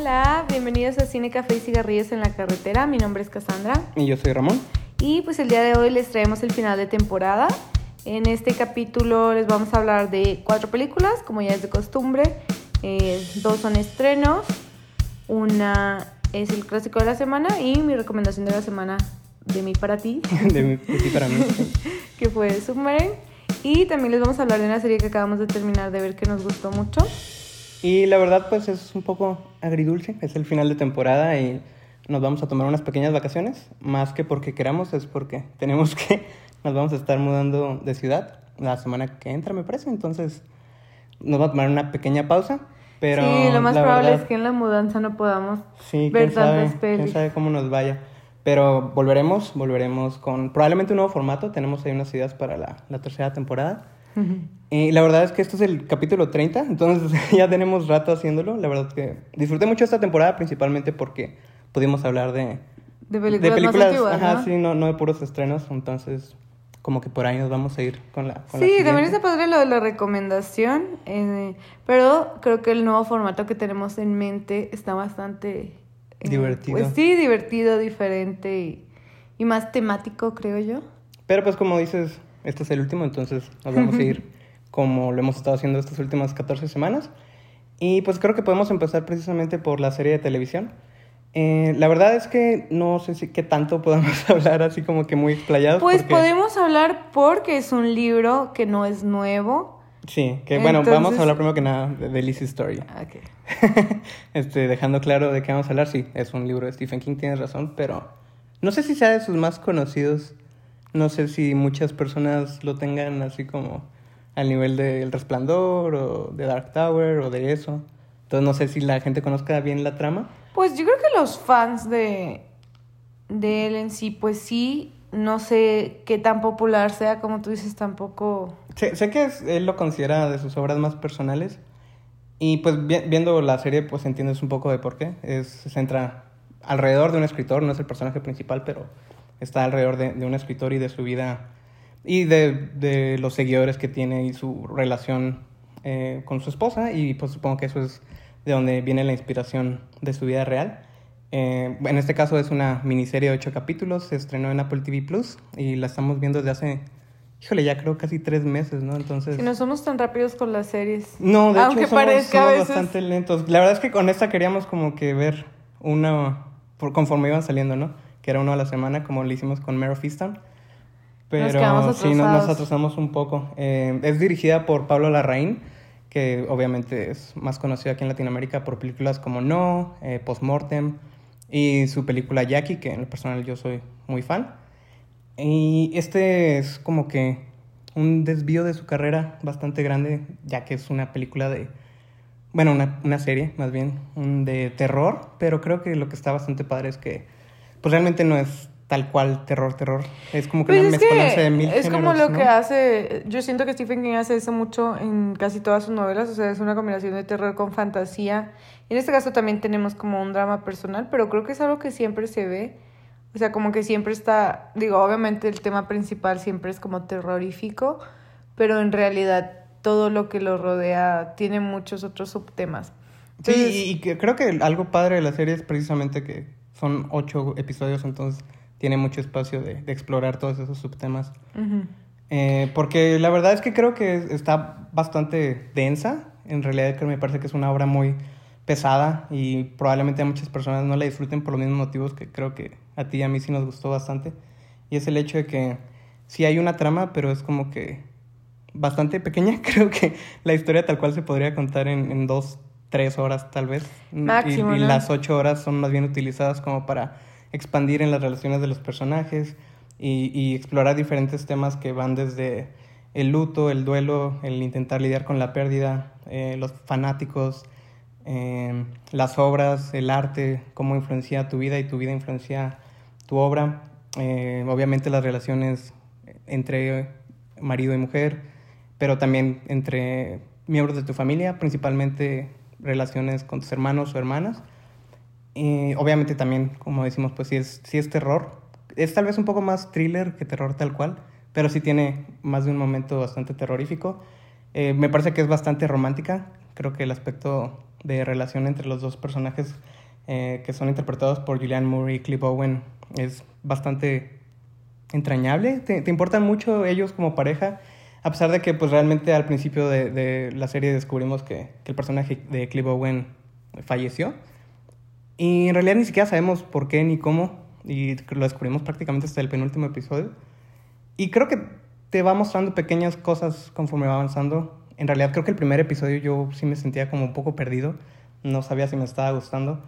Hola, bienvenidos a Cine, Café y Cigarrillos en la Carretera. Mi nombre es Cassandra. Y yo soy Ramón. Y pues el día de hoy les traemos el final de temporada. En este capítulo les vamos a hablar de cuatro películas, como ya es de costumbre. Eh, dos son estrenos, una es el clásico de la semana y mi recomendación de la semana de mí para ti. de, mí, de ti para mí. que fue Submarine. Y también les vamos a hablar de una serie que acabamos de terminar de ver que nos gustó mucho. Y la verdad, pues es un poco agridulce. Es el final de temporada y nos vamos a tomar unas pequeñas vacaciones. Más que porque queramos, es porque tenemos que. Nos vamos a estar mudando de ciudad la semana que entra, me parece. Entonces, nos vamos a tomar una pequeña pausa. Pero sí, lo más probable es que en la mudanza no podamos sí, ver tantas pelis. Quién sabe cómo nos vaya. Pero volveremos, volveremos con probablemente un nuevo formato. Tenemos ahí unas ideas para la, la tercera temporada. Y la verdad es que esto es el capítulo 30, entonces ya tenemos rato haciéndolo. La verdad que disfruté mucho esta temporada, principalmente porque pudimos hablar de, de películas, de películas ajá, ¿no? sí, no, no de puros estrenos, entonces como que por ahí nos vamos a ir con la con Sí, también está padre lo de la recomendación, eh, pero creo que el nuevo formato que tenemos en mente está bastante... Eh, divertido. Pues sí, divertido, diferente y, y más temático, creo yo. Pero pues como dices, este es el último, entonces nos vamos a ir como lo hemos estado haciendo estas últimas 14 semanas. Y pues creo que podemos empezar precisamente por la serie de televisión. Eh, la verdad es que no sé si qué tanto podemos hablar así como que muy explayados. Pues podemos hablar porque es un libro que no es nuevo. Sí, que bueno, vamos a hablar primero que nada de, de Lizzie's Story. Okay. este, dejando claro de qué vamos a hablar, sí, es un libro de Stephen King, tienes razón, pero no sé si sea de sus más conocidos. No sé si muchas personas lo tengan así como al nivel de El Resplandor o de Dark Tower o de eso. Entonces no sé si la gente conozca bien la trama. Pues yo creo que los fans de, de él en sí, pues sí, no sé qué tan popular sea, como tú dices, tampoco... Sé, sé que él lo considera de sus obras más personales y pues viendo la serie pues entiendes un poco de por qué. Es, se centra alrededor de un escritor, no es el personaje principal, pero está alrededor de, de un escritor y de su vida y de, de, los seguidores que tiene y su relación eh, con su esposa y pues supongo que eso es de donde viene la inspiración de su vida real. Eh, en este caso es una miniserie de ocho capítulos, se estrenó en Apple TV Plus y la estamos viendo desde hace, híjole, ya creo casi tres meses, ¿no? Entonces... Si no somos tan rápidos con las series. No, de Aunque hecho somos, parezca somos a veces... bastante lentos. La verdad es que con esta queríamos como que ver una, por, conforme iban saliendo, ¿no? Que era uno a la semana, como lo hicimos con Mare of Easttown. Pero nos sí, nos, nos, atrasamos un poco. Eh, es dirigida por Pablo Larraín, que obviamente es más conocido aquí en Latinoamérica por películas como No, eh, Postmortem y su película Jackie, que en lo personal yo soy muy fan. Y este es como que un desvío de su carrera bastante grande, ya que es una película de, bueno, una, una serie más bien, de terror, pero creo que lo que está bastante padre es que pues realmente no es tal cual terror, terror. Es como que Pues una mezcolanza de mil es géneros, como lo ¿no? que hace, yo siento que Stephen King hace eso mucho en casi todas sus novelas, o sea, es una combinación de terror con fantasía. Y en este caso también tenemos como un drama personal, pero creo que es algo que siempre se ve. O sea, como que siempre está, digo, obviamente el tema principal siempre es como terrorífico, pero en realidad todo lo que lo rodea tiene muchos otros subtemas. Sí, y, creo que algo padre de la serie es precisamente que son ocho episodios, entonces tiene mucho espacio de, de explorar todos esos subtemas. ujú. Eh, porque la verdad es que creo que está bastante densa. En realidad creo me parece que es una obra muy pesada y probablemente a muchas personas no la disfruten por los mismos motivos que creo que a ti y a mí sí nos gustó bastante. Y es el hecho de que sí hay una trama, pero es como que bastante pequeña. Creo que la historia tal cual se podría contar en, en dos, tres horas tal vez. Máximo, y, y ¿no? las ocho horas son más bien utilizadas como para expandir en las relaciones de los personajes y, y explorar diferentes temas que van desde el luto, el duelo, el intentar lidiar con la pérdida, eh, los fanáticos, eh, las obras, el arte, cómo influencia tu vida y tu vida influencia tu obra, eh, obviamente las relaciones entre marido y mujer, pero también entre miembros de tu familia, principalmente relaciones con tus hermanos o hermanas. Y obviamente también, como decimos, pues sí es, sí es terror. Es tal vez un poco más thriller que terror tal cual, pero sí tiene más de un momento bastante terrorífico. Eh, me parece que es bastante romántica. Creo que el aspecto de relación entre los dos personajes eh, que son interpretados por Julianne Moore y Cliff Owen es bastante entrañable. Te, te, importan mucho ellos como pareja, a pesar de que pues realmente al principio de, de la serie descubrimos que, que, el personaje de Cliff Owen falleció. Y en realidad ni siquiera sabemos por qué ni cómo, y lo descubrimos prácticamente hasta el penúltimo episodio. Y creo que te va mostrando pequeñas cosas conforme va avanzando. En realidad creo que el primer episodio yo sí me sentía como un poco perdido, no sabía si me estaba gustando.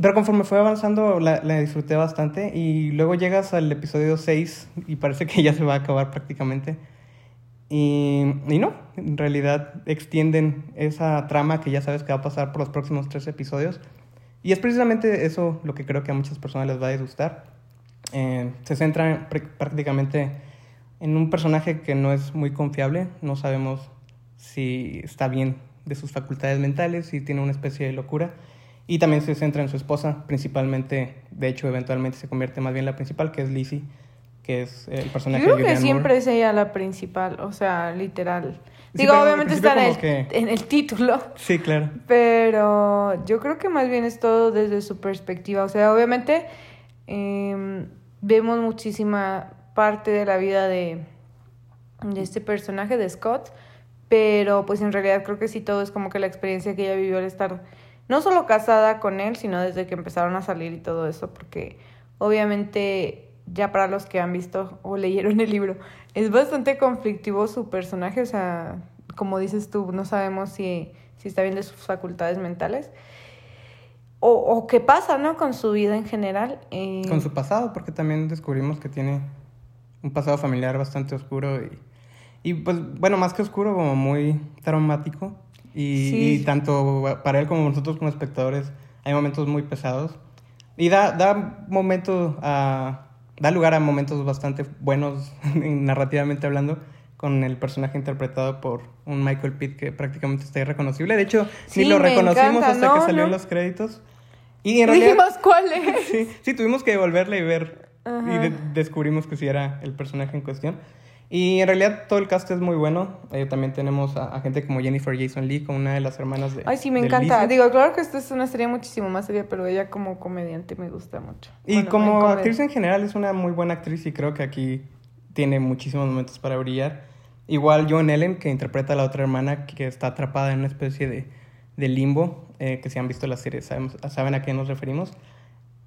Pero conforme fue avanzando la, la, disfruté bastante y luego llegas al episodio 6 y parece que ya se va a acabar prácticamente. Y, y, no, en realidad extienden esa trama que ya sabes que va a pasar por los próximos tres episodios. Y es precisamente eso lo que creo que a muchas personas les va a disgustar. Eh, se centra prácticamente en un personaje que no es muy confiable, no sabemos si está bien de sus facultades mentales, si tiene una especie de locura. Y también se centra en su esposa, principalmente, de hecho, eventualmente se convierte más bien la principal, que es Lizzie, que es el personaje Yo creo que siempre es ella la principal, o sea, literal. Sí, Digo, obviamente está en el, como que- en el título, Sí, claro. pero yo creo que más bien es todo desde su perspectiva. O sea, obviamente em, vemos muchísima parte de la vida de, de este personaje, de Scott, pero pues en realidad creo que sí todo es como que la experiencia que ella vivió al estar no solo casada con él, sino desde que empezaron a salir y todo eso, porque obviamente ya para los que han visto o leyeron el libro, es bastante conflictivo su personaje, o sea, como dices tú, no sabemos si, si está bien de sus facultades mentales. O, o qué pasa, ¿no? Con su vida en general. eh, Con su pasado, porque también descubrimos que tiene un pasado familiar bastante oscuro y, y pues, bueno, más que oscuro, como muy traumático. Y, Sí. y tanto para él como nosotros como espectadores hay momentos muy pesados. Y da, da momentos a... Da lugar a momentos bastante buenos, narrativamente hablando, con el personaje interpretado por un Michael Pitt que prácticamente está irreconocible. De hecho, Sí, ni lo reconocimos encanta. hasta No, que salió en no. los créditos. Y en realidad... Dijimos cuál es. Sí, sí, tuvimos que volverla y ver. Ajá. Y de- descubrimos que sí era el personaje en cuestión. Y en realidad todo el cast es muy bueno. Eh, también tenemos a, a gente como Jennifer Jason Lee, con una de las hermanas de. Ay, sí, me encanta. Digo, claro que esta es una serie muchísimo más seria, pero ella como comediante me gusta mucho. Y Bueno, en como actriz en general es una muy buena actriz y creo que aquí tiene muchísimos momentos para brillar. Igual Joan Ellen, que interpreta a la otra hermana que está atrapada en una especie de, de limbo, eh, que si han visto la serie sabemos- saben a qué nos referimos.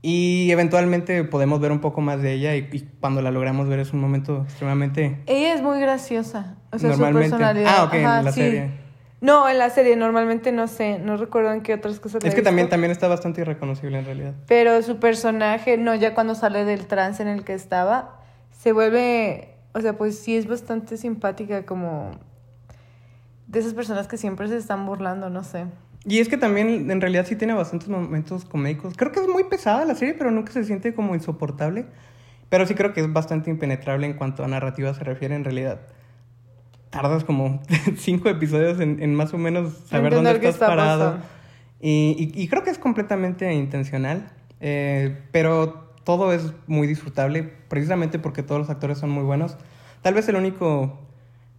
Y eventualmente podemos ver un poco más de ella y, y cuando la logramos ver es un momento extremadamente... Ella es muy graciosa. O sea, Normalmente. su personalidad. Ah, ok, en la sí. serie. No, en la serie normalmente no sé, no recuerdo en qué otras cosas Es que también, también está bastante irreconocible en realidad. Pero su personaje, no, ya cuando sale del trance en el que estaba, se vuelve, o sea, pues sí es bastante simpática como de esas personas que siempre se están burlando, no sé. Y es que también en realidad sí tiene bastantes momentos comédicos. Creo que es muy pesada la serie, pero nunca se siente como insoportable. Pero sí creo que es bastante impenetrable en cuanto a narrativa se refiere en realidad. Tardas como cinco episodios en, en más o menos saber dónde Entender estás está parado. pasando. Y, y- y creo que es completamente intencional. eh, pero todo es muy disfrutable precisamente porque todos los actores son muy buenos. Tal vez el único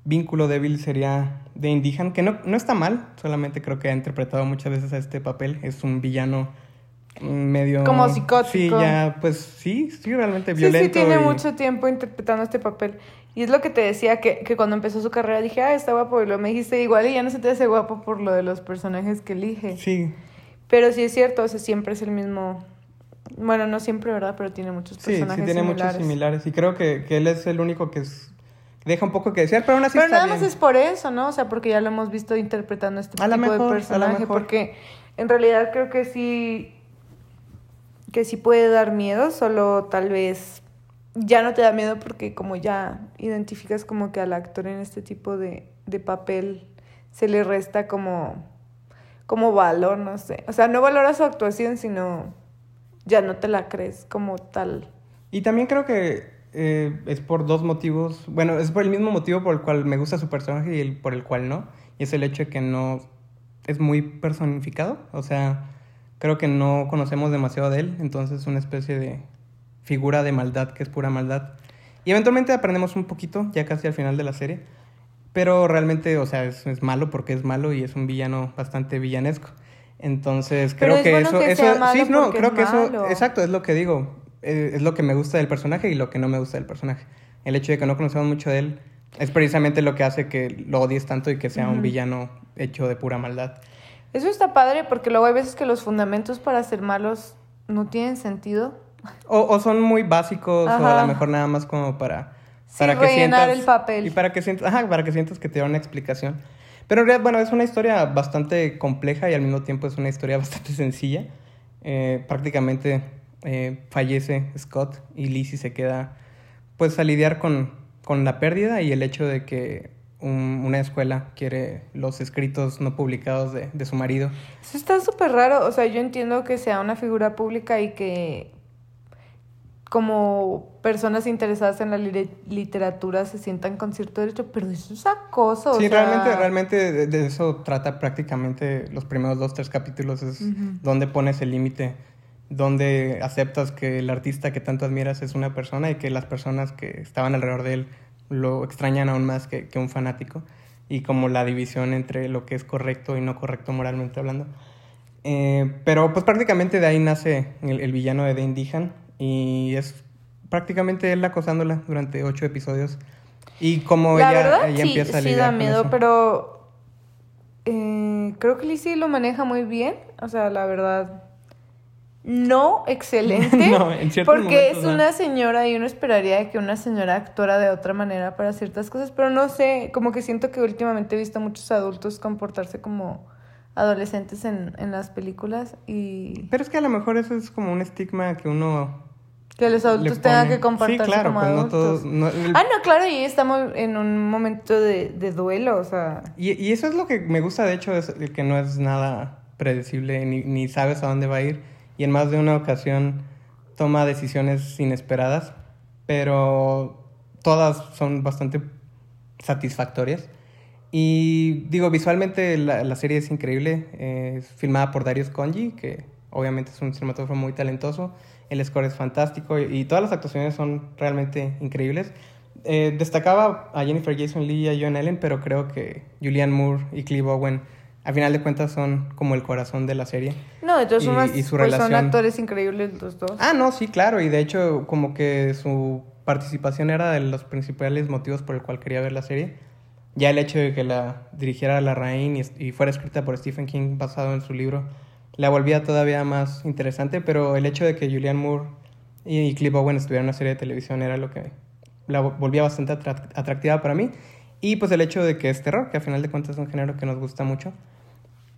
vínculo débil sería de Indihan, que no, no está mal, solamente creo que ha interpretado muchas veces a este papel. Es un villano medio... Como psicótico. Sí, ya, pues sí, sí, realmente Sí, violento. sí, tiene y- mucho tiempo interpretando este papel. Y es lo que te decía, que, que cuando empezó su carrera dije, ah, está guapo. Y luego me dijiste, igual y ya no se te hace guapo por lo de los personajes que elige. Sí, Pero sí es cierto, o sea, siempre es el mismo... Bueno, no siempre, ¿verdad? Pero tiene muchos sí, personajes sí tiene similares. muchos similares. Y creo que, que él es el único que es... Deja un poco que desear, pero aún así Pero está nada más es por eso, ¿no? O sea, porque ya lo hemos visto interpretando este A tipo mejor, de personaje. Porque en realidad creo que sí. que sí puede dar miedo, solo tal vez ya no te da miedo porque como ya identificas como que al actor en este tipo de, de papel se le resta como, como valor, no sé. O sea, no valora su actuación, sino ya no te la crees como tal. Y también creo que eh, es por dos motivos. Bueno, es por el mismo motivo por el cual me gusta su personaje y el por el cual no. Y es el hecho de que no es muy personificado. O sea, creo que no conocemos demasiado de él. Entonces es una especie de figura de maldad que es pura maldad. Y eventualmente aprendemos un poquito, ya casi al final de la serie. Pero realmente, o sea, es, es malo porque es malo y es un villano bastante villanesco. Entonces, Pero creo es que bueno eso, que eso, sea malo sí, no, creo es que eso, exacto, es lo que digo, es lo que me gusta del personaje y lo que no me gusta del personaje. El hecho de que no conocemos mucho de él es precisamente lo que hace que lo odies tanto y que sea un villano hecho de pura maldad. Eso está padre porque luego hay veces que los fundamentos para ser malos no tienen sentido. O, o son muy básicos o a lo mejor nada más como para, Sí, para que sientas el papel. y para que sientas, ajá, para que sientas que te da una explicación. Pero en realidad, bueno, es una historia bastante compleja y al mismo tiempo es una historia bastante sencilla. Eh, prácticamente eh, fallece Scott y Lizzie se queda pues a lidiar con, con la pérdida y el hecho de que un- una escuela quiere los escritos no publicados de, de su marido. Eso está súper raro. O sea, yo entiendo que sea una figura pública y que como personas interesadas en la li- literatura se sientan con cierto derecho, pero eso es acoso. o Sí, sea, realmente, realmente de, de eso trata prácticamente los primeros dos, tres capítulos, es Ujú. donde pones el límite, donde aceptas que el artista que tanto admiras es una persona y que las personas que estaban alrededor de él lo extrañan aún más que, que un fanático, y como la división entre lo que es correcto y no correcto moralmente hablando. Eh, pero pues prácticamente de ahí nace el, el villano de Dane Dehan y es prácticamente él acosándola durante ocho episodios. Y como La ella, verdad, ella sí, empieza a sí da miedo, eso. pero eh, creo que Lizzie lo maneja muy bien. O sea, la verdad, no excelente. No, en porque es una señora y uno esperaría que una señora actuara de otra manera para ciertas cosas, pero no sé, como que siento que últimamente he visto a muchos adultos comportarse como adolescentes en, en las películas y Pero es que a lo mejor eso es como un estigma que uno que los adultos tengan que Sí, claro, como pues no adultos. todos... no- el- Ah, no, claro, y estamos en un momento de, de duelo, o sea... y, y eso es lo que me gusta, de hecho, es el que no es nada predecible, ni, ni sabes a dónde va a ir. Y en más de una ocasión toma decisiones inesperadas, pero todas son bastante satisfactorias. Y digo, visualmente la, la serie es increíble. es filmada por Darius Conji, que obviamente es un cinematógrafo muy talentoso. El score es fantástico y, todas las actuaciones son realmente increíbles. Eh, destacaba a Jennifer Jason Leigh y a John Allen, pero creo que Julianne Moore y Clive Owen, a final de cuentas, son como el corazón de la serie. No, Y- y su pues son actores increíbles los dos. Ah, no, sí, claro. Y de hecho, como que su participación era de los principales motivos por el cual quería ver la serie. Ya el hecho de que la dirigiera la Rain y, y fuera escrita por Stephen King basado en su libro, la volvía todavía más interesante. Pero el hecho de que Julianne Moore y, Clive Owen estuvieran en una serie de televisión era lo que la vo- volvía bastante atra- atractiva para mí. Y pues el hecho de que es terror, que a final de cuentas es un género que nos gusta mucho.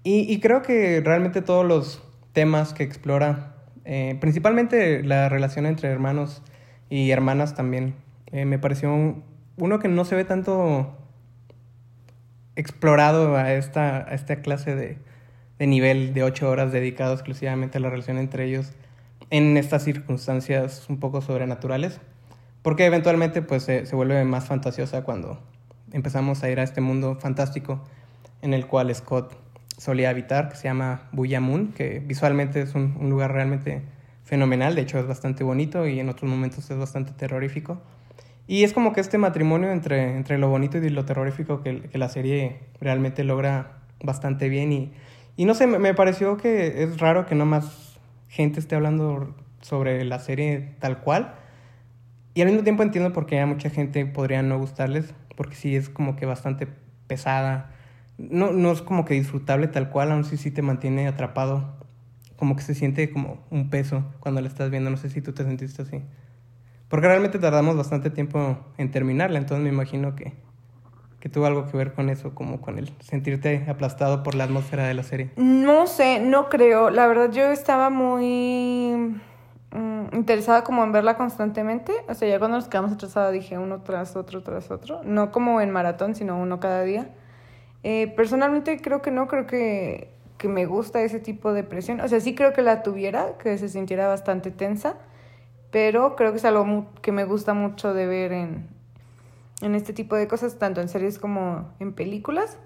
Y, creo que realmente todos los temas que explora, eh, principalmente la relación entre hermanos y hermanas también, eh, me pareció un- uno que no se ve tanto explorado a esta, esta clase de, de nivel de ocho horas dedicado exclusivamente a la relación entre ellos en estas circunstancias un poco sobrenaturales, porque eventualmente pues se, se vuelve más fantasiosa cuando empezamos a ir a este mundo fantástico en el cual Scott solía habitar, que se llama Buya Moon, que visualmente es un, lugar realmente fenomenal, de hecho es bastante bonito y en otros momentos es bastante terrorífico. Y es como que este matrimonio entre, entre lo bonito y lo terrorífico que, que la serie realmente logra bastante bien. Y, y no sé, me, me pareció que es raro que no más gente esté hablando sobre la serie tal cual. Y al mismo tiempo entiendo por qué a mucha gente podría no gustarles, porque sí es como que bastante pesada. No, no es como que disfrutable tal cual, aún sí, sí te mantiene atrapado. Como que se siente como un peso cuando la estás viendo. No sé si tú te sentiste así. Porque realmente tardamos bastante tiempo en terminarla, entonces me imagino que, que tuvo algo que ver con eso, como con el sentirte aplastado por la atmósfera de la serie. No sé, no creo. La verdad, yo estaba muy mm, interesada como en verla constantemente. O sea, ya cuando nos quedamos atrasados dije uno tras otro, tras otro. No como en maratón, sino uno cada día. Eh, personalmente creo que no, creo que, que me gusta ese tipo de presión. O sea, sí creo que la tuviera, que se sintiera bastante tensa, pero creo que es algo que me gusta mucho de ver en, en este tipo de cosas, tanto en series como en películas.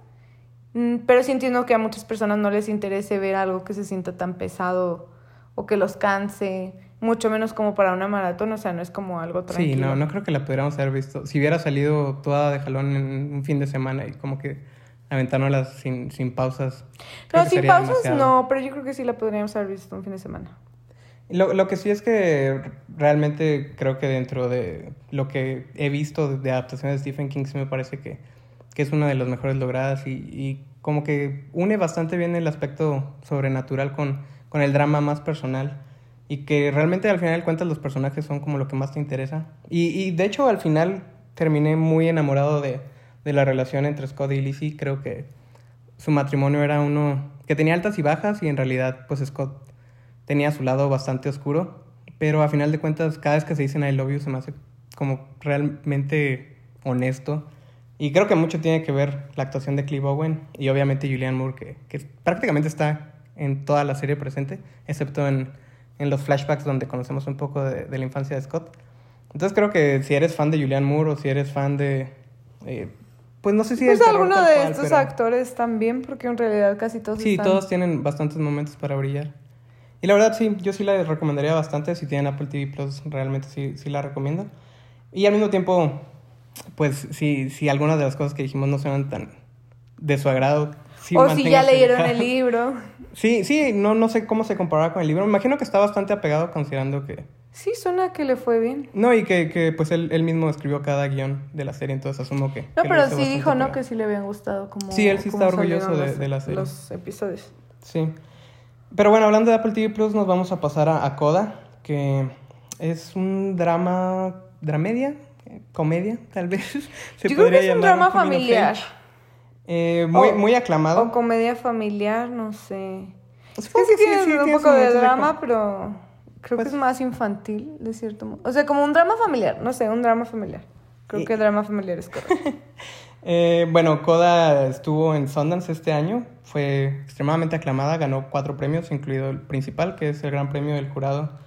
Mm, Pero sí entiendo que a muchas personas no les interese ver algo que se sienta tan pesado o que los canse, mucho menos como para una maratón, o sea, no es como algo tranquilo. Sí, no, no creo que la pudiéramos haber visto. Si hubiera salido toda de jalón en un fin de semana y como que aventándolas sin, sin pausas. No, sin pausas no, pero yo creo que sí la podríamos haber visto un fin de semana. Lo, lo que sí es que realmente creo que dentro de lo que he visto de adaptaciones de Stephen King sí me parece que, que es una de las mejores logradas y, y, como que une bastante bien el aspecto sobrenatural con, con el drama más personal y que realmente al final de cuentas los personajes son como lo que más te interesa. Y, y de hecho al final terminé muy enamorado de, de la relación entre Scott y Lizzie. Creo que su matrimonio era uno que tenía altas y bajas y en realidad pues Scott tenía su lado bastante oscuro, pero a final de cuentas cada vez que se dicen I love you se me hace como realmente honesto. Y creo que mucho tiene que ver la actuación de Clive Owen y obviamente Julianne Moore, que, que prácticamente está en toda la serie presente, excepto en, en los flashbacks donde conocemos un poco de, la infancia de Scott. Entonces creo que si eres fan de Julianne Moore o si eres fan de... Eh, pues no sé si... Pues alguno de estos pero... actores también, porque en realidad casi todos... Sí, todos tienen bastantes momentos para brillar. Y la verdad sí, yo sí la recomendaría bastante. Si tienen Apple TV Plus, realmente sí, sí la recomiendo. Y al mismo tiempo, pues si, si algunas de las cosas que dijimos no sean tan de su agrado. Sí o si ya leyeron el libro. Sí, sí, no, no sé cómo se comparaba con el libro. Me imagino que está bastante apegado considerando que... Sí, suena que le fue bien. No, y que, que pues él, él, mismo escribió cada guion de la serie, entonces asumo que... No, pero sí dijo, ¿no? Que sí le habían gustado como... Sí, él sí está orgulloso de, los, de la serie. Los episodios. Sí. Pero bueno, hablando de Apple TV Plus, nos vamos a pasar a, a Coda, que es un drama, dramedia, comedia, tal vez. Se Yo creo que es un drama familiar. Eh, muy, o, muy aclamado. O comedia familiar, no sé. Es que sí, un poco de drama, pero creo pues, que es más infantil, de cierto modo. O sea, como un drama familiar, no sé, un drama familiar. Creo y... que drama familiar es correcto. eh, bueno, Coda estuvo en Sundance este año, fue extremadamente aclamada, ganó cuatro premios, incluido el principal, que es el Gran Premio del Jurado.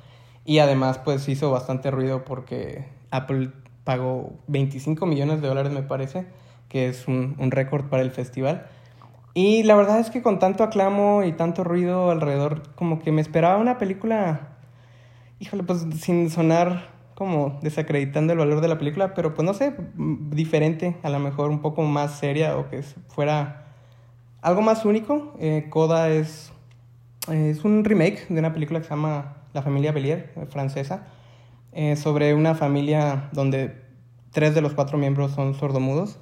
Y además, pues hizo bastante ruido porque Apple pagó 25 millones de dólares, me parece, que es un, un récord para el festival. Y la verdad es que con tanto aclamo y tanto ruido alrededor, como que me esperaba una película, híjole, pues sin sonar como desacreditando el valor de la película, pero pues no sé, diferente, a lo mejor un poco más seria o que fuera algo más único. Eh, Coda es, es un remake de una película que se llama La familia Belier, francesa, eh, sobre una familia donde tres de los cuatro miembros son sordomudos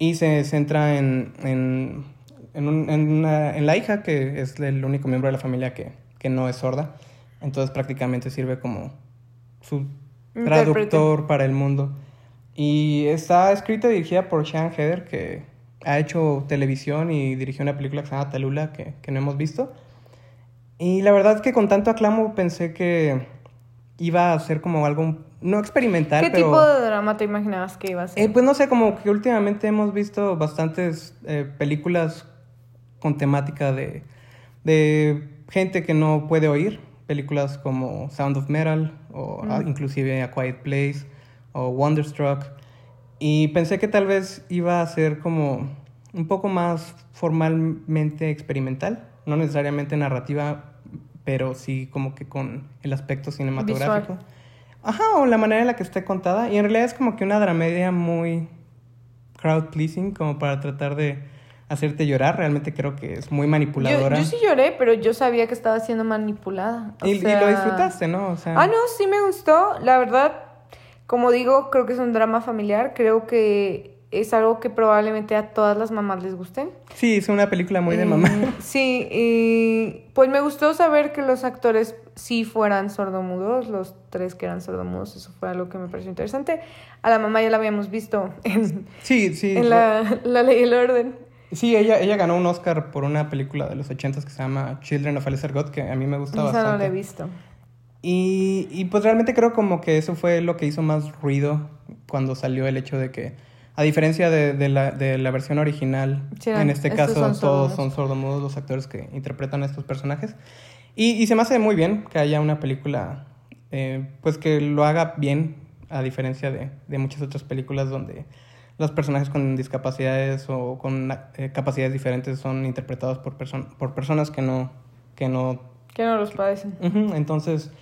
y se centra en, en, en, un, en, una, en la hija, que es el único miembro de la familia que, que no es sorda. Entonces prácticamente sirve como su traductor para el mundo. Y está escrita y dirigida por Sean Heather, que ha hecho televisión y dirigió una película que se llama Talula, que, que no hemos visto. Y la verdad es que con tanto aclamo pensé que iba a ser como algo no experimental, ¿Qué pero... tipo de drama te imaginabas que iba a ser? Eh, pues no sé, como que últimamente hemos visto bastantes eh, películas con temática de, de gente que no puede oír, películas como Sound of Metal o mm. inclusive A Quiet Place o Wonderstruck. Y pensé que tal vez iba a ser como un poco más formalmente experimental, no necesariamente narrativa, pero sí como que con el aspecto cinematográfico. Visual. Ajá, o la manera en la que esté contada. Y en realidad es como que una dramedia muy crowd pleasing, como para tratar de hacerte llorar. Realmente creo que es muy manipuladora. Yo, yo sí lloré, pero yo sabía que estaba siendo manipulada. O y, sea... y, lo disfrutaste, ¿no? O sea... Ah, no, sí me gustó. La verdad, como digo, creo que es un drama familiar. Creo que es algo que probablemente a todas las mamás les guste. Sí, es una película muy de mamá. Sí, y pues me gustó saber que los actores sí fueran sordomudos, los tres que eran sordomudos, eso fue algo que me pareció interesante. A la mamá ya la habíamos visto en, sí, sí, en la, la Ley y el Orden. Sí, ella, ella ganó un Oscar por una película de los ochentas que se llama Children of Alice God, que a mí me gusta Esa bastante. no la he visto. Y, y pues realmente creo como que eso fue lo que hizo más ruido cuando salió el hecho de que a diferencia de, de, la, de la, versión original, sí, en este caso son todos son sordomudos los actores que interpretan a estos personajes. Y, y, se me hace muy bien que haya una película, eh, pues que lo haga bien, a diferencia de, de, muchas otras películas donde los personajes con discapacidades o con eh, capacidades diferentes son interpretados por, perso por personas que no, que no... Que no los padecen. Uh -huh. Entonces,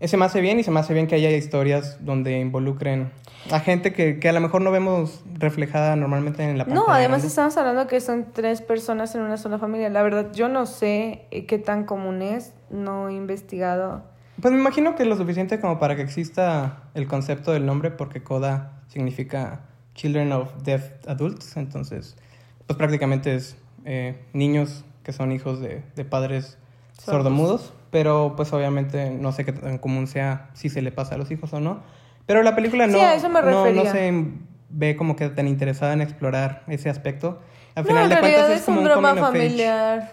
ese me hace bien y se me hace bien que haya historias donde involucren a gente que, que a lo mejor no vemos reflejada normalmente en la pantalla. No, además grande. estamos hablando que son tres personas en una sola familia. La verdad, yo no sé eh, qué tan común es, no he investigado. Pues me imagino que lo suficiente como para que exista el concepto del nombre, porque CODA significa Children of Deaf Adults, entonces, pues prácticamente es eh, niños que son hijos de, de padres Sordos. sordomudos, pero pues obviamente no sé qué tan común sea si se le pasa a los hijos o no. Pero la película no, Sí, a eso me no, no se ve como que tan interesada en explorar ese aspecto. Al no, final en de cuentas es, es como un drama familiar.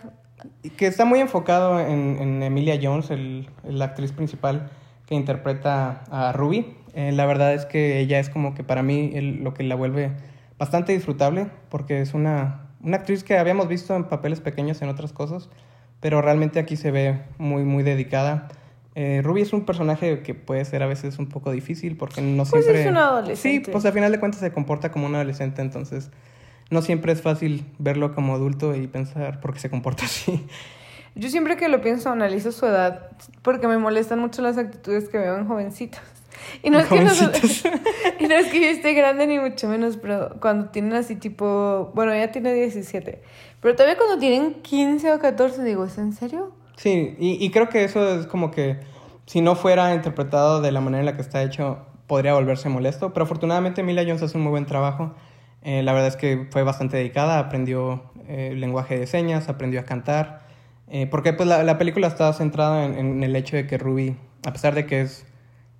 que está muy enfocado en, en Emilia Jones, el, la actriz principal que interpreta a Ruby. Eh, la verdad es que ella es como que para mí el- lo que la vuelve bastante disfrutable, porque es una, una actriz que habíamos visto en papeles pequeños en otras cosas, pero realmente aquí se ve muy, muy dedicada. Eh, Ruby es un personaje que puede ser a veces un poco difícil porque no Pues siempre... es una adolescente. Sí, pues al final de cuentas se comporta como un adolescente, entonces no siempre es fácil verlo como adulto y pensar por qué se comporta así. Yo siempre que lo pienso analizo su edad porque me molestan mucho las actitudes que veo en jovencitos. Y no, es que no, Jovencitos. y no es que yo esté grande ni mucho menos, pero cuando tienen así tipo, bueno, ella tiene 17, pero todavía cuando tienen 15 o 14 digo, ¿es en serio? Sí, y, y creo que eso es como que si no fuera interpretado de la manera en la que está hecho, podría volverse molesto. Pero afortunadamente Emilia Jones hace un muy buen trabajo. Eh, la verdad es que fue bastante dedicada, aprendió eh, lenguaje de señas, aprendió a cantar. Eh, porque pues la, la película está centrada en, en el hecho de que Ruby, a pesar de que es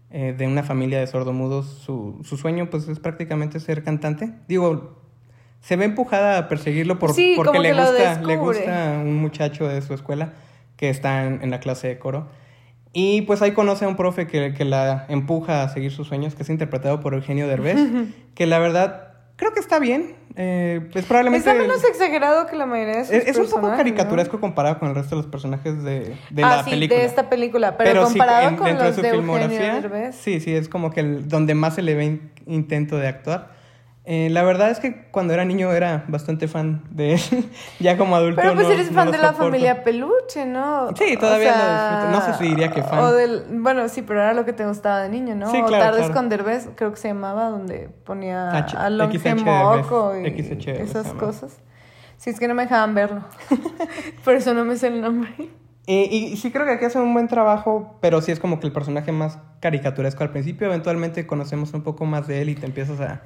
eh, de una familia de sordomudos, su, su sueño pues es prácticamente ser cantante. Digo, se ve empujada a perseguirlo por, Sí, porque le gusta, le gusta un muchacho de su escuela que está en, en la clase de coro. Y pues ahí conoce a un profe que, que la empuja a seguir sus sueños, que es interpretado por Eugenio Derbez, que la verdad creo que está bien. Eh, pues probablemente... Está menos exagerado que la mayoría de sus es, es un poco caricaturesco comparado con el resto de los personajes de, de ¿no? ah, la sí, película. de esta película, pero, sí, comparado en- con los de de, su Eugenio filmografía, sí, sí, es como que el, donde más se le ve in- intento de actuar. Eh, la verdad es que cuando era niño era bastante fan de él. ya como adulto Pero pues no- eres fan de la soporto. familia Peluche, ¿no? Sí, todavía lo disfruto. No sé si diría que fan. O del, bueno, sí, pero era lo que te gustaba de niño, ¿no? Sí, o claro, Tardes claro. con Derbez, creo que se llamaba, donde ponía H- a Longe Moco y XH esas cosas. Sí, es que no me dejaban verlo. Por eso no me sé el nombre. Eh, y sí creo que aquí hace un buen trabajo, pero sí es como que el personaje más caricaturesco al principio. Eventualmente conocemos un poco más de él y te empiezas a...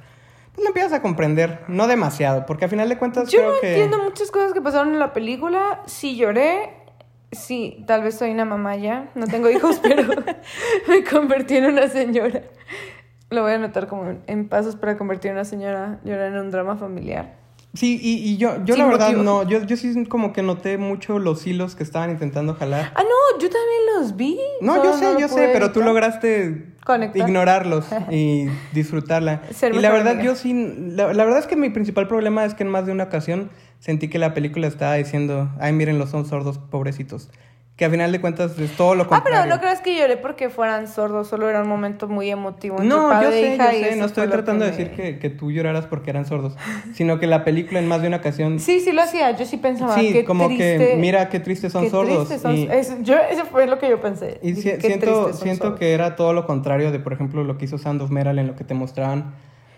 Pues lo empiezas a comprender. No demasiado, porque al final de cuentas Yo creo no que... entiendo muchas cosas que pasaron en la película. Sí lloré. Sí, tal vez soy una mamá ya. No tengo hijos, pero me convertí en una señora. Lo voy a anotar como en pasos para convertir en una señora llorar en un drama familiar. Sí, y, y yo, yo Sin la verdad motivo. no, yo, yo sí como que noté mucho los hilos que estaban intentando jalar. Ah, no, yo también los vi. No, yo sé, yo sé, pero tú lograste Conectar. ignorarlos y disfrutarla. Ser y la verdad, amiga. yo sí, la, la verdad es que mi principal problema es que en más de una ocasión sentí que la película estaba diciendo, ay, miren, los son sordos, pobrecitos. Que a final de cuentas es todo lo Ah, contrario. pero no creas que lloré porque fueran sordos, solo era un momento muy emotivo. entre No, padre yo sé, hija, yo sé, no estoy tratando de me- decir que, que tú lloraras porque eran sordos, sino que la película en más de una ocasión Sí, sí lo hacía, yo sí pensaba, Sí, qué como triste. que mira qué tristes son qué sordos. tristes son- y eso, yo, eso fue lo que yo pensé. y si- siento, siento sordos. que era todo lo contrario de, por ejemplo, lo que hizo Sand of Meral en lo que te mostraban.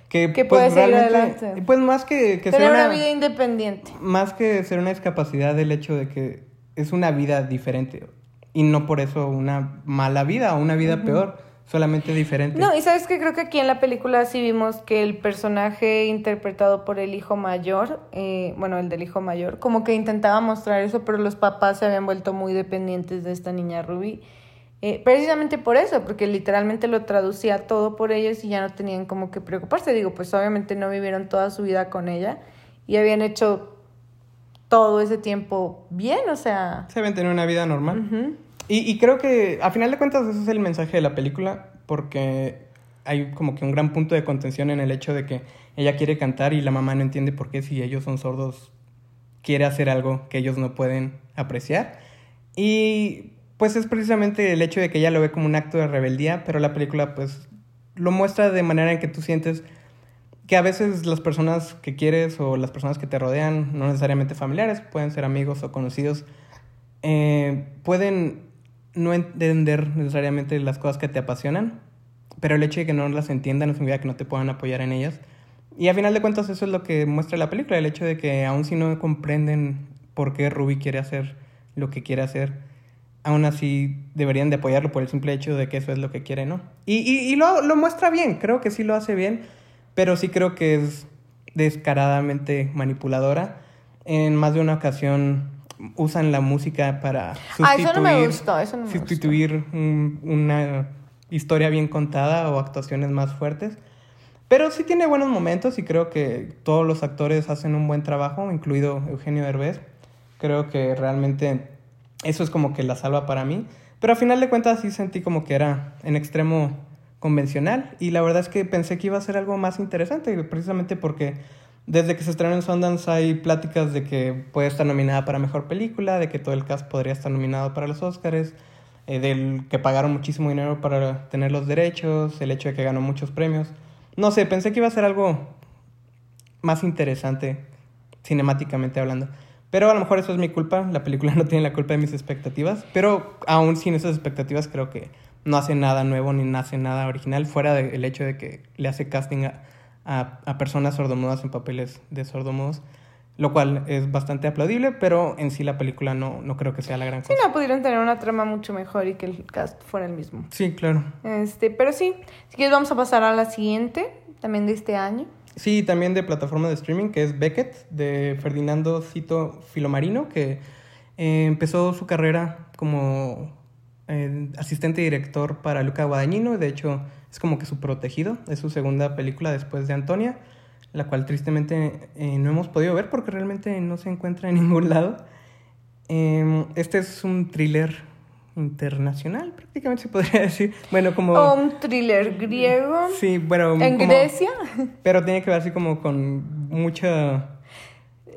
Que, Que pues, puede seguir realmente, adelante. Pues más que, que ser una, vida independiente. más que ser una discapacidad, el hecho de que es una vida diferente. Y no por eso una mala vida o una vida peor, solamente diferente. No, y sabes que creo que aquí en la película sí vimos que el personaje interpretado por el hijo mayor, eh, bueno, el del hijo mayor, como que intentaba mostrar eso, pero los papás se habían vuelto muy dependientes de esta niña Ruby. Eh, precisamente por eso, porque literalmente lo traducía todo por ellos y ya no tenían como que preocuparse. Digo, pues obviamente no vivieron toda su vida con ella y habían hecho todo ese tiempo bien, o sea... Se deben tener una vida normal. Y, y creo que a final de cuentas ese es el mensaje de la película, porque hay como que un gran punto de contención en el hecho de que ella quiere cantar y la mamá no entiende por qué si ellos son sordos quiere hacer algo que ellos no pueden apreciar. Y pues es precisamente el hecho de que ella lo ve como un acto de rebeldía, pero la película pues lo muestra de manera en que tú sientes que a veces las personas que quieres o las personas que te rodean, no necesariamente familiares, pueden ser amigos o conocidos, eh, pueden no entender necesariamente las cosas que te apasionan, pero el hecho de que no las entiendan no significa que no te puedan apoyar en ellas. Y a final de cuentas eso es lo que muestra la película, el hecho de que aun si no comprenden por qué Ruby quiere hacer lo que quiere hacer, aún así deberían de apoyarlo por el simple hecho de que eso es lo que quiere, ¿no? Y, y, y lo, lo muestra bien, creo que sí lo hace bien, pero sí creo que es descaradamente manipuladora. En más de una ocasión usan la música para sustituir, Ah, eso no me gustó, eso no me sustituir un- una historia bien contada o actuaciones más fuertes. Pero sí tiene buenos momentos y creo que todos los actores hacen un buen trabajo, incluido Eugenio Derbez. Creo que realmente eso es como que la salva para mí. Pero a final de cuentas sí sentí como que era en extremo convencional y la verdad es que pensé que iba a ser algo más interesante, precisamente porque desde que se estrenó en Sundance hay pláticas de que puede estar nominada para Mejor Película, de que todo el cast podría estar nominado para los Oscars, eh, del que pagaron muchísimo dinero para tener los derechos, el hecho de que ganó muchos premios. No sé, pensé que iba a ser algo más interesante cinemáticamente hablando. Pero a lo mejor eso es mi culpa, la película no tiene la culpa de mis expectativas, pero aún sin esas expectativas creo que no hace nada nuevo ni nace nada original, fuera del hecho de que le hace casting a, a, a personas sordomudas en papeles de sordomudos, lo cual es bastante aplaudible, pero en sí la película no, no creo que sea la gran Sí, cosa. no, pudieron tener una trama mucho mejor y que el cast fuera el mismo. Sí, claro. Este, pero sí, si quieres vamos a pasar a la siguiente, también de este año. Sí, también de plataforma de streaming, que es Beckett, de Ferdinando Cito Filomarino, que eh, empezó su carrera como eh, asistente director para Luca Guadagnino. De hecho, es como que su protegido. Es su segunda película después de Antonia, la cual tristemente eh, no hemos podido ver porque realmente no se encuentra en ningún lado. Eh, este es un thriller internacional, prácticamente se podría decir. Bueno, como... O un thriller griego. Sí, bueno... En como- Grecia. pero tiene que ver así como con mucha...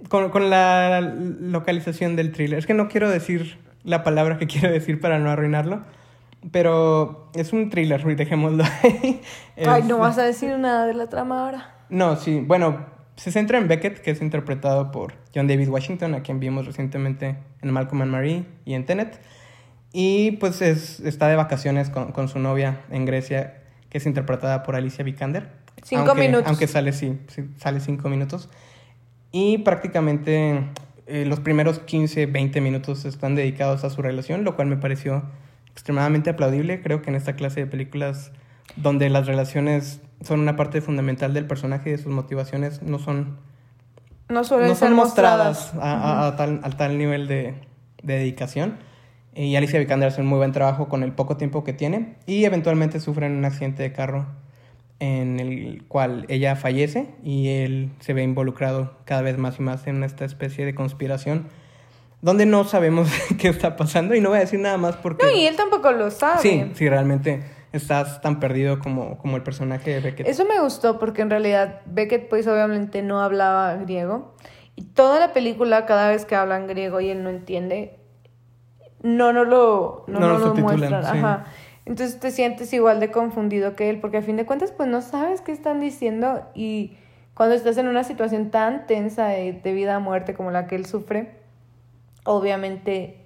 Con, con la localización del thriller. Es que no quiero decir la palabra que quiero decir para no arruinarlo. Pero es un thriller, dejémoslo ahí. Ay, no vas a decir nada de la trama ahora. No, sí. Bueno, se centra en Beckett, que es interpretado por John David Washington, a quien vimos recientemente en Malcolm and Marie y en Tenet. Y pues es, está de vacaciones con, con su novia en Grecia, que es interpretada por Alicia Vikander. Cinco Aunque- minutos. Aunque sale, sí, sale cinco minutos. Y prácticamente eh, los primeros 15, 20 minutos están dedicados a su relación, lo cual me pareció extremadamente aplaudible. Creo que en esta clase de películas donde las relaciones son una parte fundamental del personaje y de sus motivaciones no son, No suelen no ser son mostradas. mostradas a, a- a tal, a tal nivel de, de dedicación. Y Alicia Vikander hace un muy buen trabajo con el poco tiempo que tiene y eventualmente sufre un accidente de carro en el cual ella fallece y él se ve involucrado cada vez más y más en esta especie de conspiración donde no sabemos qué está pasando y no voy a decir nada más porque... No, y él tampoco lo sabe. Sí, sí, realmente estás tan perdido como, como el personaje de Beckett. Eso me gustó porque en realidad Beckett pues obviamente no hablaba griego y toda la película cada vez que hablan griego y él no entiende no no lo no, No lo no lo subtitulan, muestran, sí. ajá. Entonces te sientes igual de confundido que él porque a fin de cuentas pues no sabes qué están diciendo y cuando estás en una situación tan tensa de, de vida a muerte como la que él sufre, obviamente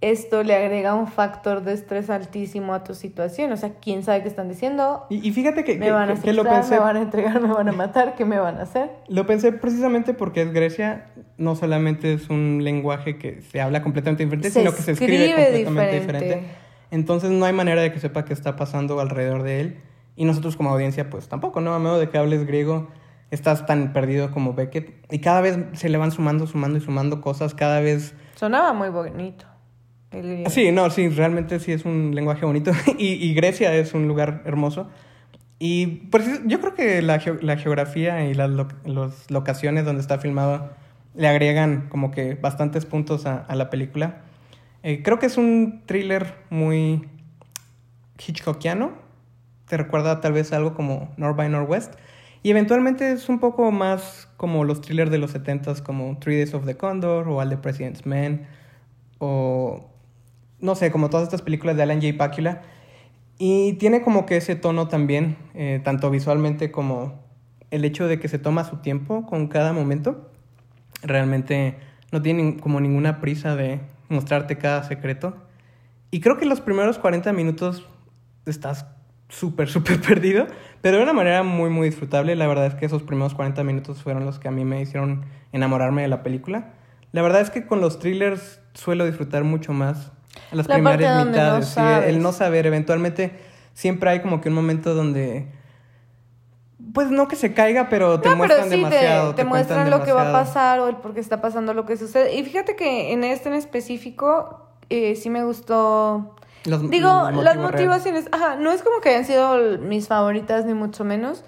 esto le agrega un factor de estrés altísimo a tu situación. O sea, quién sabe qué están diciendo, Y, y fíjate que, me que- van a lo pensé me van a entregar, me van a matar, ¿qué me van a hacer? Lo pensé precisamente porque es Grecia, no solamente es un lenguaje que se habla completamente diferente, Se sino que se escribe, escribe completamente diferente. diferente. Entonces no hay manera de que sepa qué está pasando alrededor de él. Y nosotros como audiencia, pues tampoco, ¿no? A menos de que hables griego, estás tan perdido como Beckett. Y cada vez se le van sumando, sumando y sumando cosas, cada vez... Sonaba muy bonito. el. Sí, no, sí, realmente sí es un lenguaje bonito. y, y Grecia es un lugar hermoso. Y pues yo creo que la, geo- la geografía y las lo- los locaciones donde está filmado le agregan como que bastantes puntos a, a la película. Eh, creo que es un thriller muy Hitchcockiano. Te recuerda tal vez algo como North by Northwest. Y eventualmente es un poco más como los thrillers de los 70s, como Three Days of the Condor o All the President's Men. O no sé, como todas estas películas de Alan J. Pakula. Y tiene como que ese tono también, eh, tanto visualmente como el hecho de que se toma su tiempo con cada momento. Realmente no tiene como ninguna prisa de mostrarte cada secreto. Y creo que los primeros 40 minutos estás súper, súper perdido, pero de una manera muy, muy disfrutable. La verdad es que esos primeros 40 minutos fueron los que a mí me hicieron enamorarme de la película. La verdad es que con los thrillers suelo disfrutar mucho más las primeras mitades. el no saber, eventualmente siempre hay como que un momento donde pues no que se caiga, pero te muestran demasiado. Te, muestran lo que va a pasar o el por qué está pasando lo que sucede. Y fíjate que en este en específico eh, sí me gustó. Digo, las motivaciones, ajá, no es como que hayan sido mis favoritas ni mucho menos,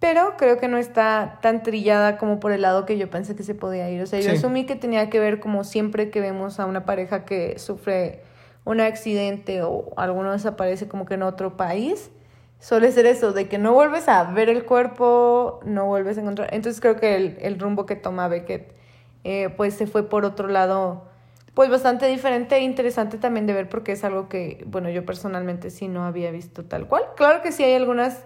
pero creo que no está tan trillada como por el lado que yo pensé que se podía ir. O sea, yo asumí que tenía que ver como siempre que vemos a una pareja que sufre un accidente o alguno desaparece como que en otro país suele ser eso, de que no vuelves a ver el cuerpo, no vuelves a encontrar. Entonces creo que el, el rumbo que toma Beckett, eh, pues se fue por otro lado, pues bastante diferente e interesante también de ver porque es algo que, bueno, yo personalmente sí no había visto tal cual. Claro que sí hay algunas